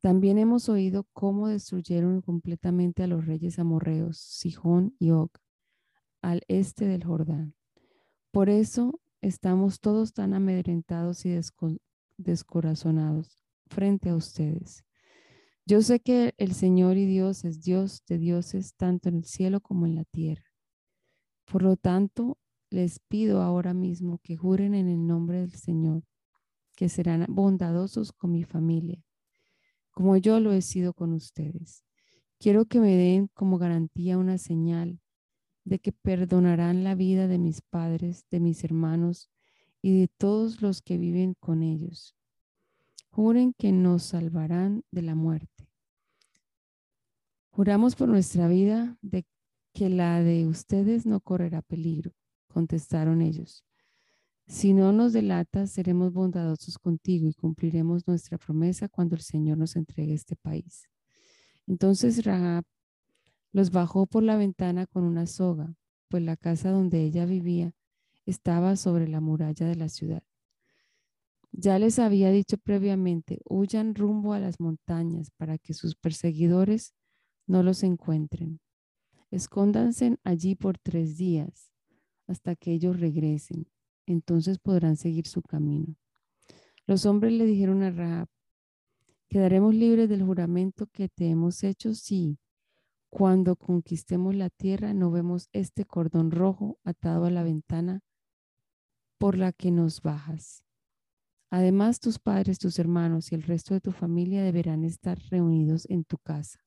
[SPEAKER 2] También hemos oído cómo destruyeron completamente a los reyes amorreos, Sijón y Og, al este del Jordán. Por eso estamos todos tan amedrentados y descorazonados frente a ustedes. Yo sé que el Señor y Dios es Dios de dioses tanto en el cielo como en la tierra. Por lo tanto, les pido ahora mismo que juren en el nombre del Señor, que serán bondadosos con mi familia, como yo lo he sido con ustedes. Quiero que me den como garantía una señal de que perdonarán la vida de mis padres, de mis hermanos y de todos los que viven con ellos. Juren que nos salvarán de la muerte. Juramos por nuestra vida de que la de ustedes no correrá peligro, contestaron ellos. Si no nos delatas, seremos bondadosos contigo y cumpliremos nuestra promesa cuando el Señor nos entregue este país. Entonces Rahab los bajó por la ventana con una soga, pues la casa donde ella vivía estaba sobre la muralla de la ciudad. Ya les había dicho previamente, huyan rumbo a las montañas para que sus perseguidores no los encuentren. Escóndanse allí por tres días hasta que ellos regresen. Entonces podrán seguir su camino. Los hombres le dijeron a Rahab, ¿quedaremos libres del juramento que te hemos hecho? Sí. Cuando conquistemos la tierra no vemos este cordón rojo atado a la ventana por la que nos bajas. Además, tus padres, tus hermanos y el resto de tu familia deberán estar reunidos en tu casa.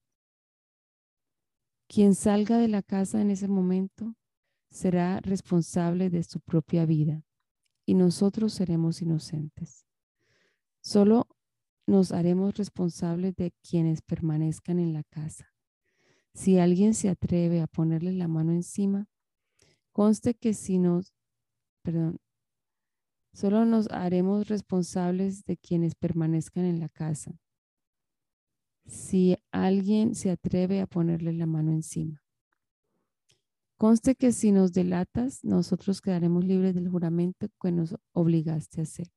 [SPEAKER 2] Quien salga de la casa en ese momento será responsable de su propia vida y nosotros seremos inocentes. Solo nos haremos responsables de quienes permanezcan en la casa. Si alguien se atreve a ponerle la mano encima, conste que si nos, perdón, solo nos haremos responsables de quienes permanezcan en la casa si alguien se atreve a ponerle la mano encima. Conste que si nos delatas, nosotros quedaremos libres del juramento que nos obligaste a hacer.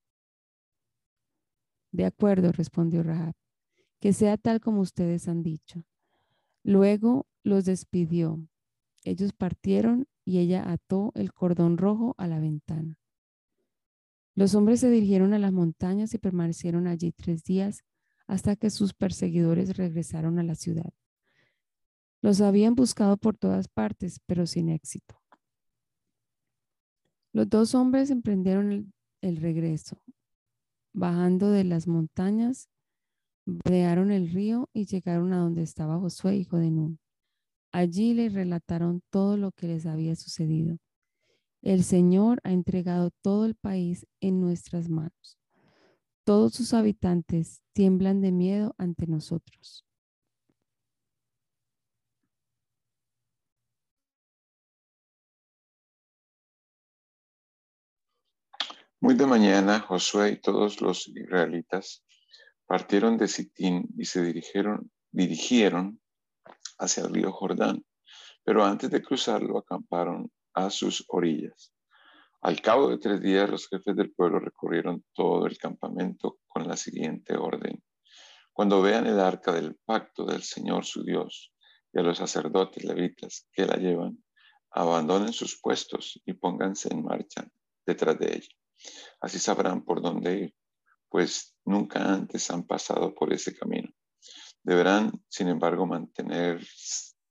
[SPEAKER 2] De acuerdo, respondió Rahab, que sea tal como ustedes han dicho. Luego los despidió. Ellos partieron y ella ató el cordón rojo a la ventana. Los hombres se dirigieron a las montañas y permanecieron allí tres días hasta que sus perseguidores regresaron a la ciudad. Los habían buscado por todas partes, pero sin éxito. Los dos hombres emprendieron el, regreso. Bajando de las montañas, bordearon el río y llegaron a donde estaba Josué, hijo de Nun. Allí le relataron todo lo que les había sucedido. El Señor ha entregado todo el país en nuestras manos. Todos sus habitantes tiemblan de miedo ante nosotros.
[SPEAKER 3] Muy de mañana, Josué y todos los israelitas partieron de Sitín y se dirigieron, dirigieron hacia el río Jordán, pero antes de cruzarlo acamparon a sus orillas. Al cabo de tres días, los jefes del pueblo recorrieron todo el campamento con la siguiente orden. Cuando vean el arca del pacto del Señor su Dios y a los sacerdotes levitas que la llevan, abandonen sus puestos y pónganse en marcha detrás de ella. Así sabrán por dónde ir, pues nunca antes han pasado por ese camino. Deberán, sin embargo, mantener,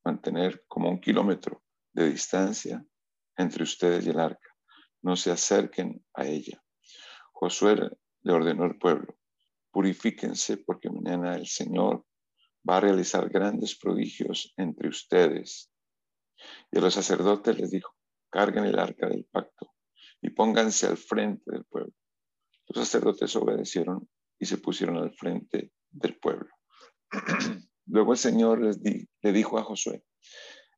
[SPEAKER 3] mantener como un kilómetro de distancia entre ustedes y el arca. No se acerquen a ella. Josué le ordenó al pueblo, purifíquense porque mañana el Señor va a realizar grandes prodigios entre ustedes y a los sacerdotes les dijo, carguen el arca del pacto y pónganse al frente del pueblo. Los sacerdotes obedecieron y se pusieron al frente del pueblo. <clears throat> Luego el Señor les le dijo a Josué,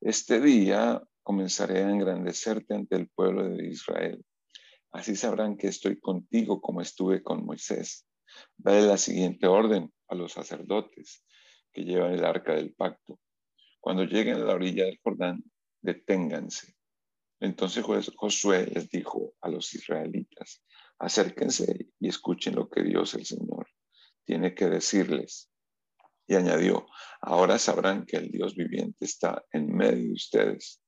[SPEAKER 3] este día comenzaré a engrandecerte ante el pueblo de Israel. Así sabrán que estoy contigo como estuve con Moisés. Dale la siguiente orden a los sacerdotes que llevan el arca del pacto. Cuando lleguen a la orilla del Jordán, deténganse. Entonces Josué les dijo a los israelitas, acérquense y escuchen lo que Dios el Señor tiene que decirles. Y añadió, ahora sabrán que el Dios viviente está en medio de ustedes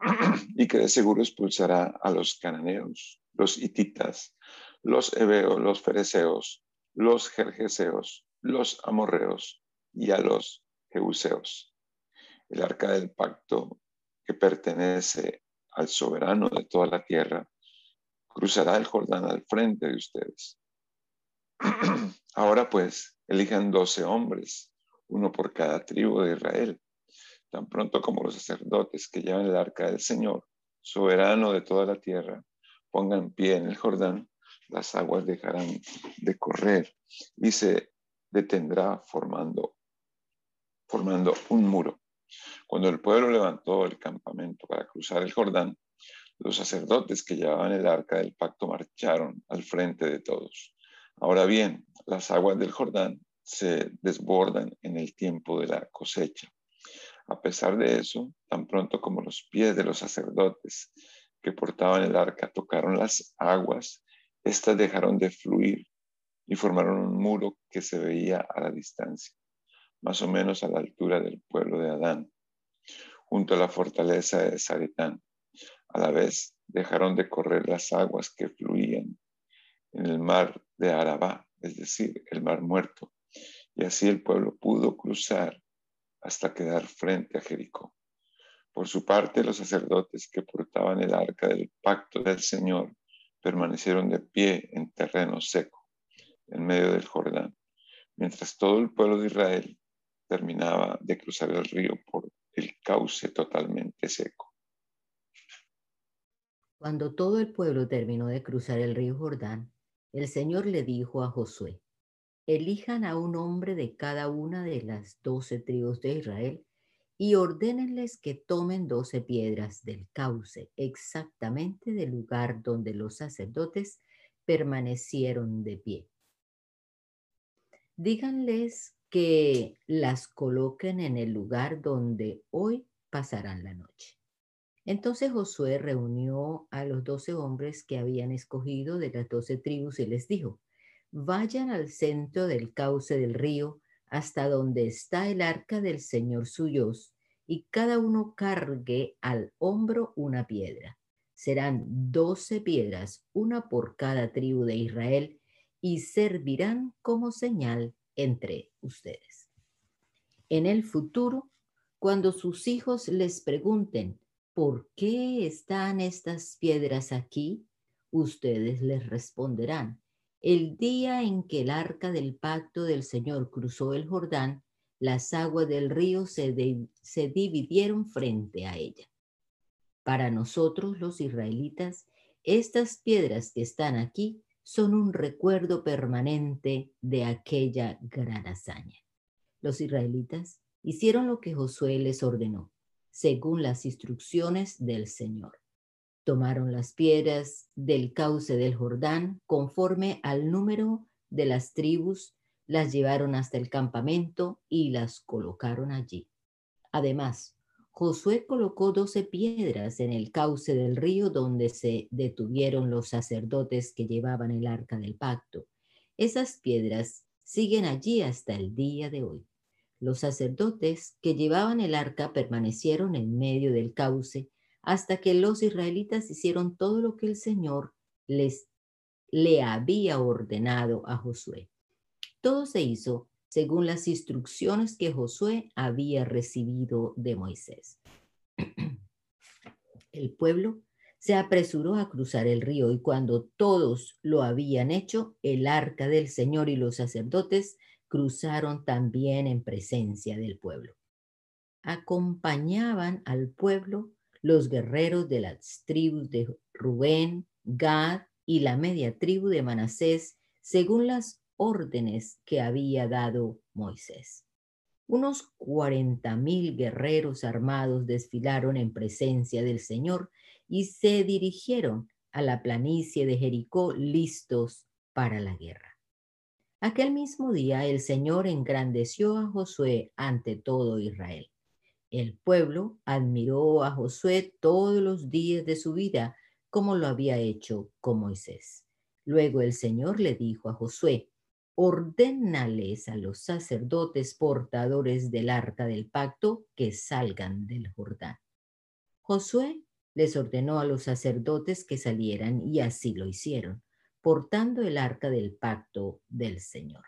[SPEAKER 3] <clears throat> y que de seguro expulsará a los cananeos, los hititas, los hebeos, los fereceos, los jerjeseos, los amorreos y a los jebuseos. El arca del pacto que pertenece al soberano de toda la tierra, cruzará el Jordán al frente de ustedes. <clears throat> Ahora pues, elijan doce hombres, uno por cada tribu de Israel, tan pronto como los sacerdotes que llevan el arca del Señor, soberano de toda la tierra, pongan pie en el Jordán, las aguas dejarán de correr y se detendrá formando, formando un muro. Cuando el pueblo levantó el campamento para cruzar el Jordán, los sacerdotes que llevaban el arca del pacto marcharon al frente de todos. Ahora bien, las aguas del Jordán se desbordan en el tiempo de la cosecha. A pesar de eso, tan pronto como los pies de los sacerdotes que portaban el arca tocaron las aguas, éstas dejaron de fluir y formaron un muro que se veía a la distancia más o menos a la altura del pueblo de Adán, junto a la fortaleza de Zaretán. A la vez dejaron de correr las aguas que fluían en el mar de Arabá, es decir, el mar muerto, y así el pueblo pudo cruzar hasta quedar frente a Jericó. Por su parte, los sacerdotes que portaban el arca del pacto del Señor permanecieron de pie en terreno seco, en medio del Jordán, mientras todo el pueblo de Israel terminaba de cruzar el río por el cauce totalmente seco.
[SPEAKER 4] Cuando todo el pueblo terminó de cruzar el río Jordán, el Señor le dijo a Josué, elijan a un hombre de cada una de las doce tribus de Israel y ordénenles que tomen doce piedras del cauce, exactamente del lugar donde los sacerdotes permanecieron de pie. Díganles que las coloquen en el lugar donde hoy pasarán la noche. Entonces Josué reunió a los doce hombres que habían escogido de las doce tribus y les dijo, vayan al centro del cauce del río hasta donde está el arca del Señor suyos y cada uno cargue al hombro una piedra. Serán doce piedras, una por cada tribu de Israel, y servirán como señal entre ustedes. En el futuro, cuando sus hijos les pregunten, ¿por qué están estas piedras aquí? Ustedes les responderán, el día en que el arca del pacto del Señor cruzó el Jordán, las aguas del río se, se dividieron frente a ella. Para nosotros los israelitas, estas piedras que están aquí son un recuerdo permanente de aquella gran hazaña. Los israelitas hicieron lo que Josué les ordenó, según las instrucciones del Señor. Tomaron las piedras del cauce del Jordán conforme al número de las tribus, las llevaron hasta el campamento y las colocaron allí. Además, Josué colocó doce piedras en el cauce del río donde se detuvieron los sacerdotes que llevaban el arca del pacto. Esas piedras siguen allí hasta el día de hoy. Los sacerdotes que llevaban el arca permanecieron en medio del cauce hasta que los israelitas hicieron todo lo que el Señor les le había ordenado a Josué. Todo se hizo según las instrucciones que Josué había recibido de Moisés. <clears throat> El pueblo se apresuró a cruzar el río y cuando todos lo habían hecho, el arca del Señor y los sacerdotes cruzaron también en presencia del pueblo. Acompañaban al pueblo los guerreros de las tribus de Rubén, Gad y la media tribu de Manasés, según las órdenes que había dado Moisés. Unos cuarenta mil guerreros armados desfilaron en presencia del Señor y se dirigieron a la planicie de Jericó listos para la guerra. Aquel mismo día el Señor engrandeció a Josué ante todo Israel. El pueblo admiró a Josué todos los días de su vida, como lo había hecho con Moisés. Luego el Señor le dijo a Josué, ordénales a los sacerdotes portadores del arca del pacto que salgan del Jordán. Josué les ordenó a los sacerdotes que salieran y así lo hicieron, portando el arca del pacto del Señor.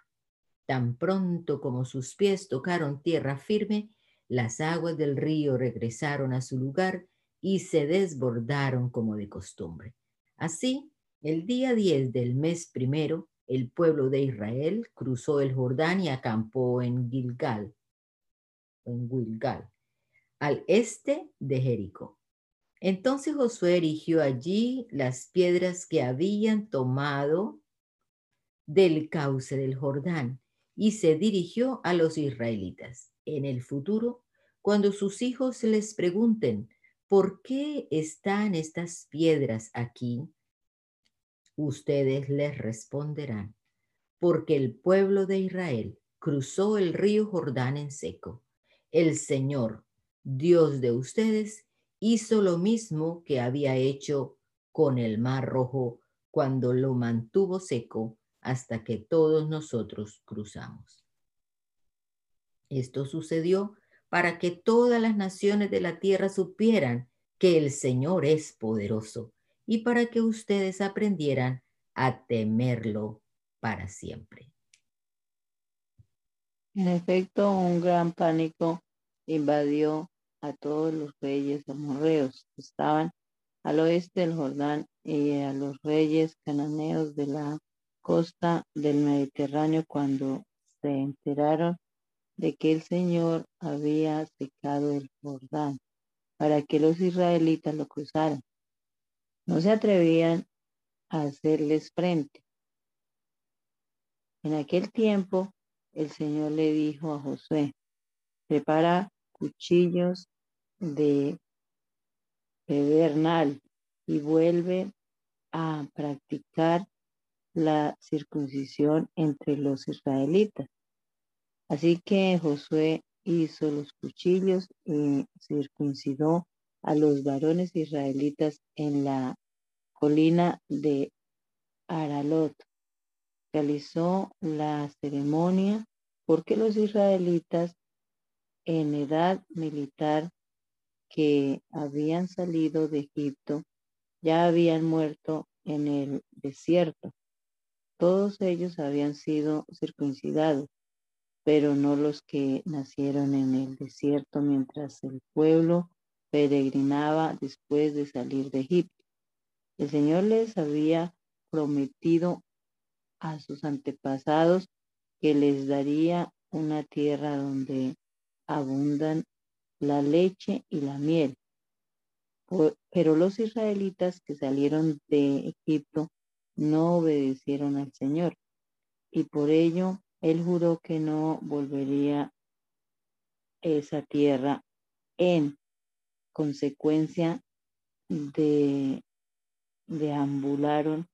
[SPEAKER 4] Tan pronto como sus pies tocaron tierra firme, las aguas del río regresaron a su lugar y se desbordaron como de costumbre. Así, el día 10 del mes primero, el pueblo de Israel cruzó el Jordán y acampó en Gilgal, en Gilgal, al este de Jericó. Entonces Josué erigió allí las piedras que habían tomado del cauce del Jordán y se dirigió a los israelitas. En el futuro, cuando sus hijos les pregunten, ¿por qué están estas piedras aquí? ustedes les responderán, porque el pueblo de Israel cruzó el río Jordán en seco. El Señor, Dios de ustedes, hizo lo mismo que había hecho con el mar rojo cuando lo mantuvo seco hasta que todos nosotros cruzamos. Esto sucedió para que todas las naciones de la tierra supieran que el Señor es poderoso y para que ustedes aprendieran a temerlo para siempre.
[SPEAKER 5] En efecto, un gran pánico invadió a todos los reyes amorreos que estaban al oeste del Jordán y a los reyes cananeos de la costa del Mediterráneo cuando se enteraron de que el Señor había secado el Jordán para que los israelitas lo cruzaran. No se atrevían a hacerles frente. En aquel tiempo el Señor le dijo a Josué, prepara cuchillos de pedernal y vuelve a practicar la circuncisión entre los israelitas. Así que Josué hizo los cuchillos y circuncidó a los varones israelitas en la colina de Aralot. Realizó la ceremonia porque los israelitas en edad militar que habían salido de Egipto ya habían muerto en el desierto. Todos ellos habían sido circuncidados, pero no los que nacieron en el desierto mientras el pueblo peregrinaba después de salir de Egipto. El Señor les había prometido a sus antepasados que les daría una tierra donde abundan la leche y la miel. Pero los israelitas que salieron de Egipto no obedecieron al Señor y por ello él juró que no volvería esa tierra en consecuencia de deambularon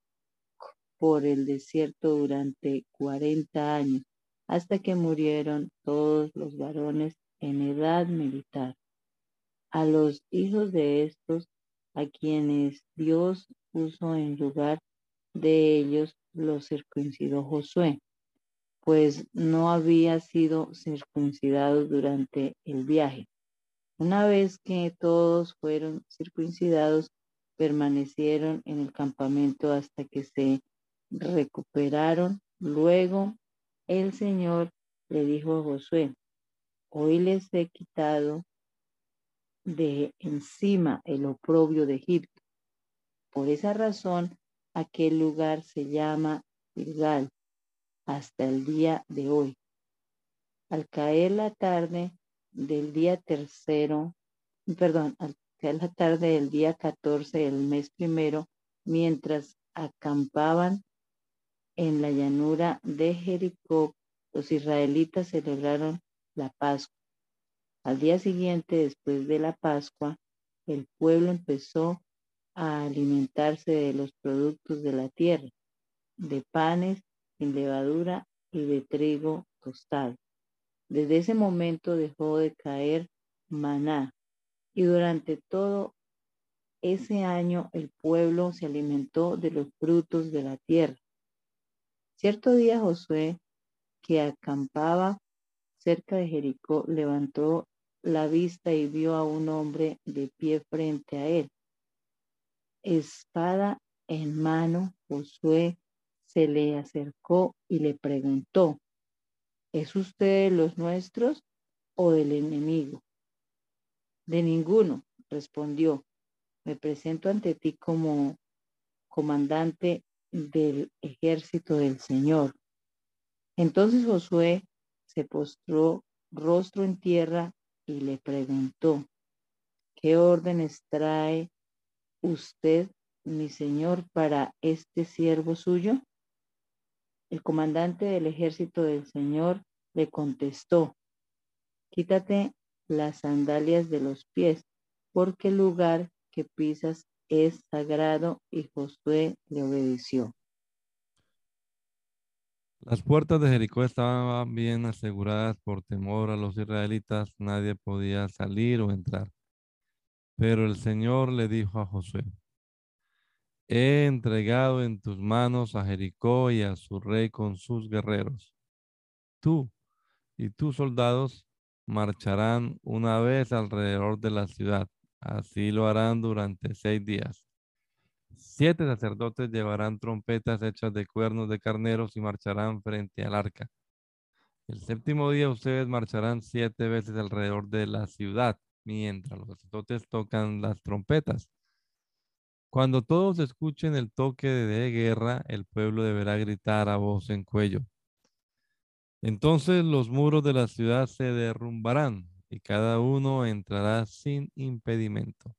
[SPEAKER 5] por el desierto durante cuarenta años hasta que murieron todos los varones en edad militar. A los hijos de estos, a quienes Dios puso en lugar de ellos, los circuncidó Josué, pues no había sido circuncidado durante el viaje. Una vez que todos fueron circuncidados, permanecieron en el campamento hasta que se recuperaron. Luego el Señor le dijo a Josué, hoy les he quitado de encima el oprobio de Egipto. Por esa razón, aquel lugar se llama Gilgal hasta el día de hoy. Al caer la tarde del día tercero, perdón, al caer la tarde del día 14 del mes primero, mientras acampaban en la llanura de Jericó, los israelitas celebraron la Pascua. Al día siguiente, después de la Pascua, el pueblo empezó a alimentarse de los productos de la tierra, de panes sin levadura y de trigo tostado. Desde ese momento dejó de caer maná y durante todo ese año el pueblo se alimentó de los frutos de la tierra. Cierto día Josué, que acampaba cerca de Jericó, levantó la vista y vio a un hombre de pie frente a él. Espada en mano, Josué se le acercó y le preguntó, ¿es usted de los nuestros o del enemigo? De ninguno, respondió. Me presento ante ti como comandante del ejército del Señor. Entonces Josué se postró rostro en tierra y le preguntó, ¿qué órdenes trae usted, mi señor, para este siervo suyo? El comandante del ejército del Señor le contestó, quítate las sandalias de los pies, porque el lugar que pisas es sagrado y Josué le obedeció.
[SPEAKER 1] Las puertas de Jericó estaban bien aseguradas por temor a los israelitas, nadie podía salir o entrar. Pero el Señor le dijo a Josué, he entregado en tus manos a Jericó y a su rey con sus guerreros. Tú y tus soldados marcharán una vez alrededor de la ciudad. Así lo harán durante seis días. Siete sacerdotes llevarán trompetas hechas de cuernos de carneros y marcharán frente al arca. El séptimo día ustedes marcharán siete veces alrededor de la ciudad, mientras los sacerdotes tocan las trompetas. Cuando todos escuchen el toque de guerra, el pueblo deberá gritar a voz en cuello. Entonces los muros de la ciudad se derrumbarán y cada uno entrará sin impedimento.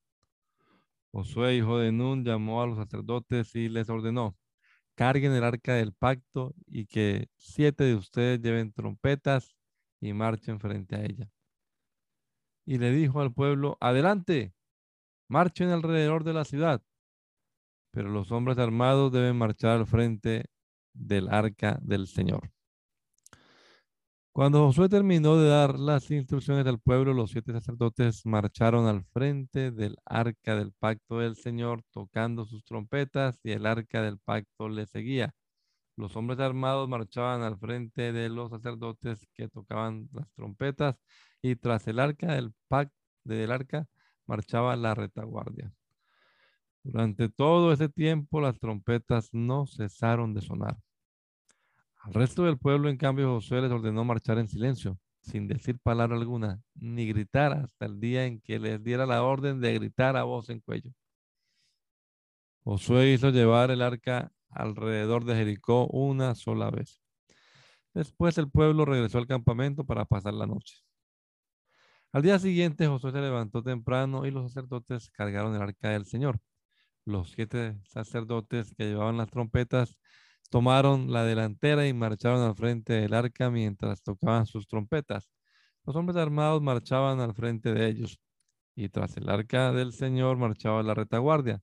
[SPEAKER 1] Josué, hijo de Nun, llamó a los sacerdotes y les ordenó, carguen el arca del pacto y que siete de ustedes lleven trompetas y marchen frente a ella. Y le dijo al pueblo, adelante, marchen alrededor de la ciudad pero los hombres armados deben marchar al frente del arca del Señor. Cuando Josué terminó de dar las instrucciones al pueblo, los siete sacerdotes marcharon al frente del arca del pacto del Señor, tocando sus trompetas, y el arca del pacto le seguía. Los hombres armados marchaban al frente de los sacerdotes que tocaban las trompetas, y tras el arca del pacto del arca marchaba la retaguardia. Durante todo ese tiempo las trompetas no cesaron de sonar. Al resto del pueblo, en cambio, Josué les ordenó marchar en silencio, sin decir palabra alguna, ni gritar hasta el día en que les diera la orden de gritar a voz en cuello. Josué hizo llevar el arca alrededor de Jericó una sola vez. Después el pueblo regresó al campamento para pasar la noche. Al día siguiente Josué se levantó temprano y los sacerdotes cargaron el arca del Señor los siete sacerdotes que llevaban las trompetas tomaron la delantera y marcharon al frente del arca mientras tocaban sus trompetas. Los hombres armados marchaban al frente de ellos y tras el arca del Señor marchaba la retaguardia.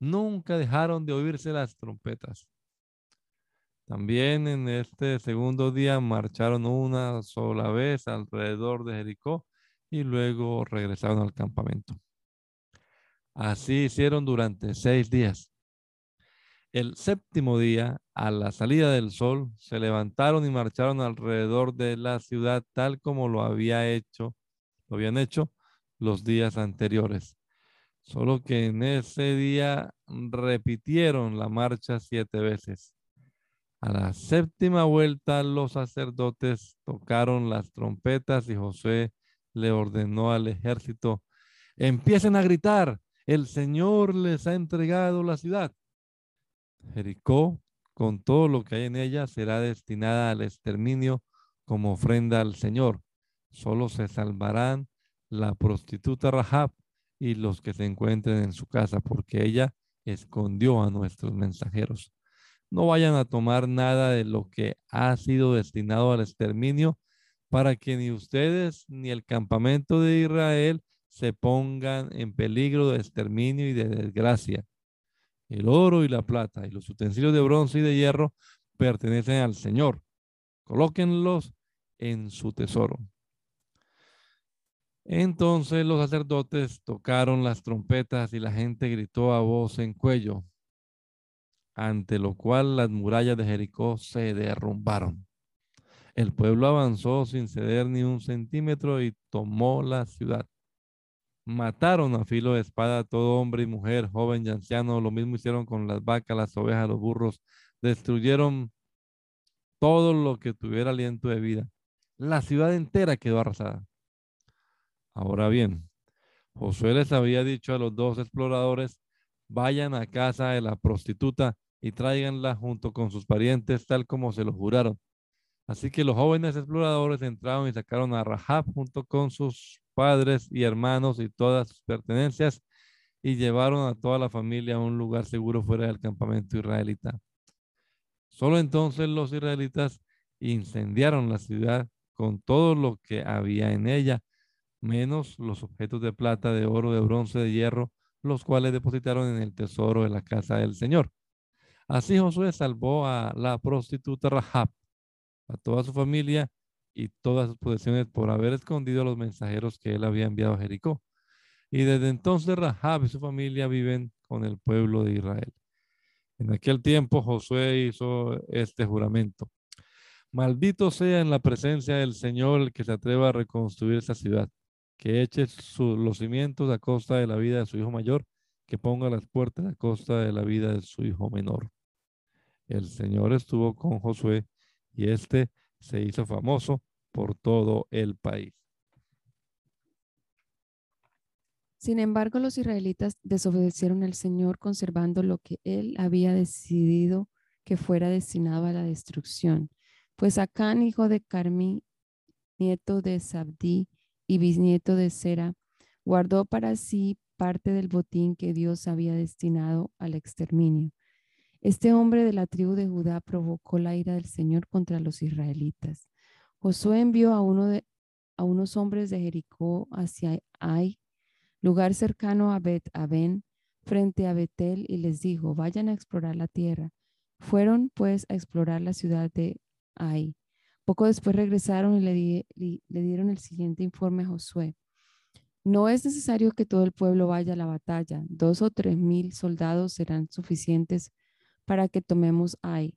[SPEAKER 1] Nunca dejaron de oírse las trompetas. También en este segundo día marcharon una sola vez alrededor de Jericó y luego regresaron al campamento. Así hicieron durante seis días. El séptimo día, a la salida del sol, se levantaron y marcharon alrededor de la ciudad tal como lo había hecho, lo habían hecho los días anteriores. Solo que en ese día repitieron la marcha siete veces. A la séptima vuelta los sacerdotes tocaron las trompetas y José le ordenó al ejército, empiecen a gritar, el Señor les ha entregado la ciudad. Jericó, con todo lo que hay en ella, será destinada al exterminio como ofrenda al Señor. Solo se salvarán la prostituta Rahab y los que se encuentren en su casa, porque ella escondió a nuestros mensajeros. No vayan a tomar nada de lo que ha sido destinado al exterminio para que ni ustedes ni el campamento de Israel se pongan en peligro de exterminio y de desgracia. El oro y la plata y los utensilios de bronce y de hierro pertenecen al Señor. Colóquenlos en su tesoro. Entonces los sacerdotes tocaron las trompetas y la gente gritó a voz en cuello, ante lo cual las murallas de Jericó se derrumbaron. El pueblo avanzó sin ceder ni un centímetro y tomó la ciudad. Mataron a filo de espada a todo hombre y mujer, joven y anciano. Lo mismo hicieron con las vacas, las ovejas, los burros. Destruyeron todo lo que tuviera aliento de vida. La ciudad entera quedó arrasada. Ahora bien, Josué les había dicho a los dos exploradores, vayan a casa de la prostituta y tráiganla junto con sus parientes, tal como se lo juraron. Así que los jóvenes exploradores entraron y sacaron a Rahab junto con sus padres y hermanos y todas sus pertenencias y llevaron a toda la familia a un lugar seguro fuera del campamento israelita. Solo entonces los israelitas incendiaron la ciudad con todo lo que había en ella menos los objetos de plata, de oro, de bronce, de hierro, los cuales depositaron en el tesoro de la casa del Señor. Así Josué salvó a la prostituta Rahab, a toda su familia y todas sus posesiones por haber escondido a los mensajeros que él había enviado a Jericó. Y desde entonces Rahab y su familia viven con el pueblo de Israel. En aquel tiempo Josué hizo este juramento. Maldito sea en la presencia del Señor el que se atreva a reconstruir esa ciudad que eche los cimientos a costa de la vida de su hijo mayor, que ponga las puertas a costa de la vida de su hijo menor. El Señor estuvo con Josué y éste se hizo famoso por todo el país.
[SPEAKER 2] Sin embargo, los israelitas desobedecieron al Señor conservando lo que él había decidido que fuera destinado a la destrucción. Pues Acán, hijo de Carmi, nieto de Sabdí, y bisnieto de Sera, guardó para sí parte del botín que Dios había destinado al exterminio. Este hombre de la tribu de Judá provocó la ira del Señor contra los israelitas. Josué envió a, uno de, a unos hombres de Jericó hacia Ai, lugar cercano a Bet Aben, frente a Betel, y les dijo, vayan a explorar la tierra. Fueron pues a explorar la ciudad de Ai. Poco después regresaron y le, dieron el siguiente informe a Josué. No es necesario que todo el pueblo vaya a la batalla. Dos o tres mil soldados serán suficientes para que tomemos Ai.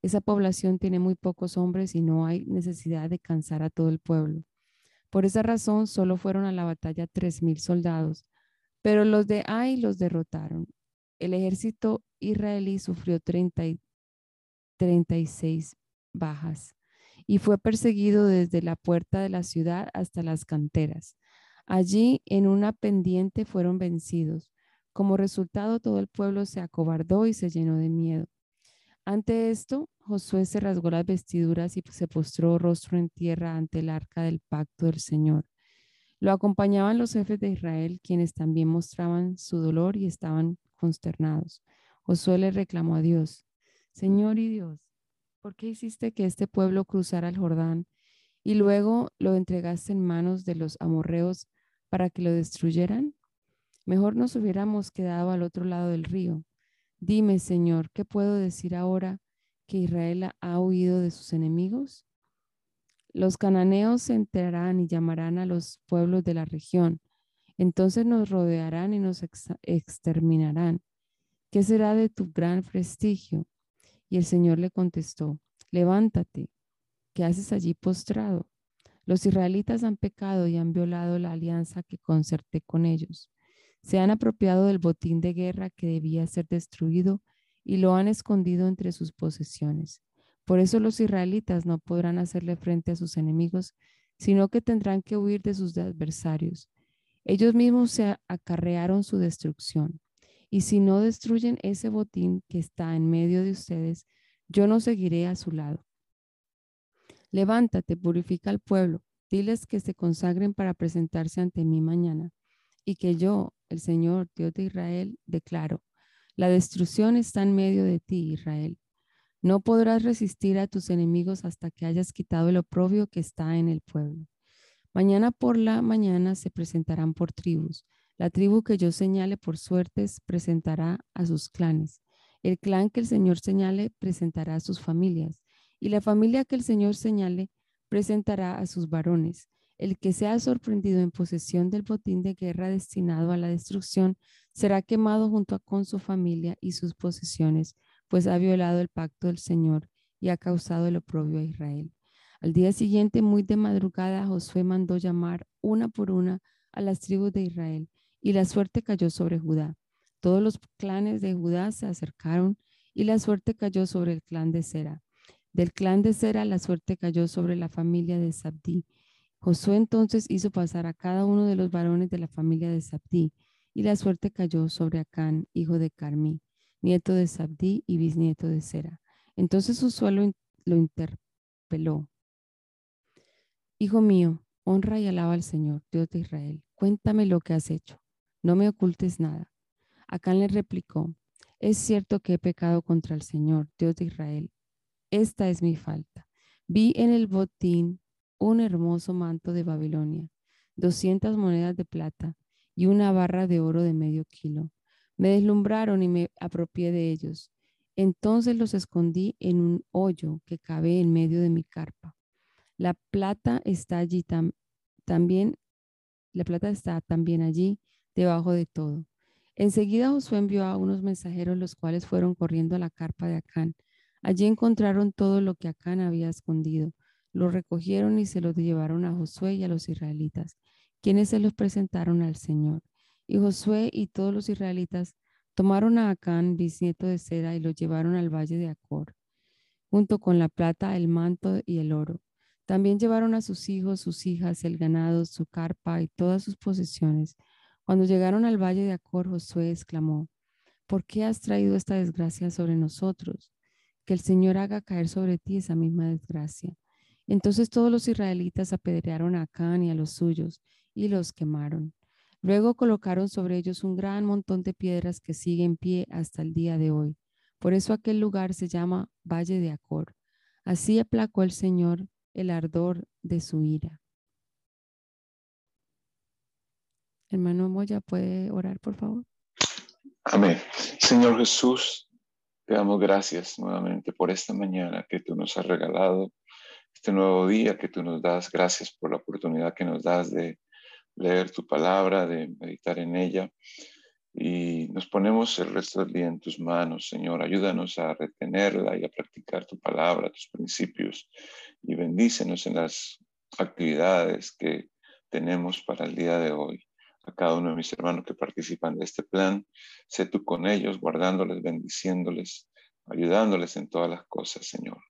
[SPEAKER 2] Esa población tiene muy pocos hombres y no hay necesidad de cansar a todo el pueblo. Por esa razón, solo fueron a la batalla tres mil soldados, pero los de Ai los derrotaron. El ejército israelí sufrió treinta y, 36 bajas y fue perseguido desde la puerta de la ciudad hasta las canteras. Allí, en una pendiente, fueron vencidos. Como resultado, todo el pueblo se acobardó y se llenó de miedo. Ante esto, Josué se rasgó las vestiduras y se postró rostro en tierra ante el arca del pacto del Señor. Lo acompañaban los jefes de Israel, quienes también mostraban su dolor y estaban consternados. Josué le reclamó a Dios, Señor y Dios, ¿por qué hiciste que este pueblo cruzara el Jordán y luego lo entregaste en manos de los amorreos para que lo destruyeran? Mejor nos hubiéramos quedado al otro lado del río. Dime, Señor, ¿qué puedo decir ahora que Israel ha huido de sus enemigos? Los cananeos se enterarán y llamarán a los pueblos de la región. Entonces nos rodearán y nos exterminarán. ¿Qué será de tu gran prestigio? Y el Señor le contestó, levántate, ¿qué haces allí postrado? Los israelitas han pecado y han violado la alianza que concerté con ellos. Se han apropiado del botín de guerra que debía ser destruido y lo han escondido entre sus posesiones. Por eso los israelitas no podrán hacerle frente a sus enemigos, sino que tendrán que huir de sus adversarios. Ellos mismos se acarrearon su destrucción. Y si no destruyen ese botín que está en medio de ustedes, yo no seguiré a su lado. Levántate, purifica al pueblo, diles que se consagren para presentarse ante mí mañana, y que yo, el Señor, Dios de Israel, declaro, la destrucción está en medio de ti, Israel. No podrás resistir a tus enemigos hasta que hayas quitado el oprobio que está en el pueblo. Mañana por la mañana se presentarán por tribus. La tribu que yo señale por suertes presentará a sus clanes. El clan que el Señor señale presentará a sus familias. Y la familia que el Señor señale presentará a sus varones. El que sea sorprendido en posesión del botín de guerra destinado a la destrucción será quemado junto con su familia y sus posesiones, pues ha violado el pacto del Señor y ha causado el oprobio a Israel. Al día siguiente, muy de madrugada, Josué mandó llamar una por una a las tribus de Israel y la suerte cayó sobre Judá. Todos los clanes de Judá se acercaron y la suerte cayó sobre el clan de Sera. Del clan de Sera la suerte cayó sobre la familia de Sabdí. Josué entonces hizo pasar a cada uno de los varones de la familia de Sabdí y la suerte cayó sobre Acán, hijo de Carmí, nieto de Sabdí y bisnieto de Sera. Entonces su suelo lo interpeló. Hijo mío, honra y alaba al Señor, Dios de Israel. Cuéntame lo que has hecho no me ocultes nada. Acán le replicó, es cierto que he pecado contra el Señor, Dios de Israel. Esta es mi falta. Vi en el botín un hermoso manto de Babilonia, doscientas monedas de plata y una barra de oro de medio kilo. Me deslumbraron y me apropié de ellos. Entonces los escondí en un hoyo que cabe en medio de mi carpa. La plata está allí también, la plata está también allí debajo de todo. Enseguida Josué envió a unos mensajeros, los cuales fueron corriendo a la carpa de Acán. Allí encontraron todo lo que Acán había escondido. Lo recogieron y se lo llevaron a Josué y a los israelitas, quienes se los presentaron al Señor. Y Josué y todos los israelitas tomaron a Acán, bisnieto de Sera, y lo llevaron al valle de Acor, junto con la plata, el manto y el oro. También llevaron a sus hijos, sus hijas, el ganado, su carpa y todas sus posesiones cuando llegaron al valle de Acor, Josué exclamó, ¿por qué has traído esta desgracia sobre nosotros? Que el Señor haga caer sobre ti esa misma desgracia. Entonces todos los israelitas apedrearon a Acán y a los suyos y los quemaron. Luego colocaron sobre ellos un gran montón de piedras que sigue en pie hasta el día de hoy. Por eso aquel lugar se llama Valle de Acor. Así aplacó el Señor el ardor de su ira. Hermano Moya, ¿puede orar, por favor?
[SPEAKER 3] Amén. Señor Jesús, te damos gracias nuevamente por esta mañana que tú nos has regalado, este nuevo día que tú nos das. Gracias por la oportunidad que nos das de leer tu palabra, de meditar en ella. Y nos ponemos el resto del día en tus manos, Señor. Ayúdanos a retenerla y a practicar tu palabra, tus principios. Y bendícenos en las actividades que tenemos para el día de hoy a cada uno de mis hermanos que participan de este plan. Sé tú con ellos, guardándoles, bendiciéndoles, ayudándoles en todas las cosas, Señor.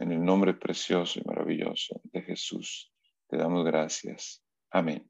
[SPEAKER 3] En el nombre precioso y maravilloso de Jesús, te damos gracias. Amén.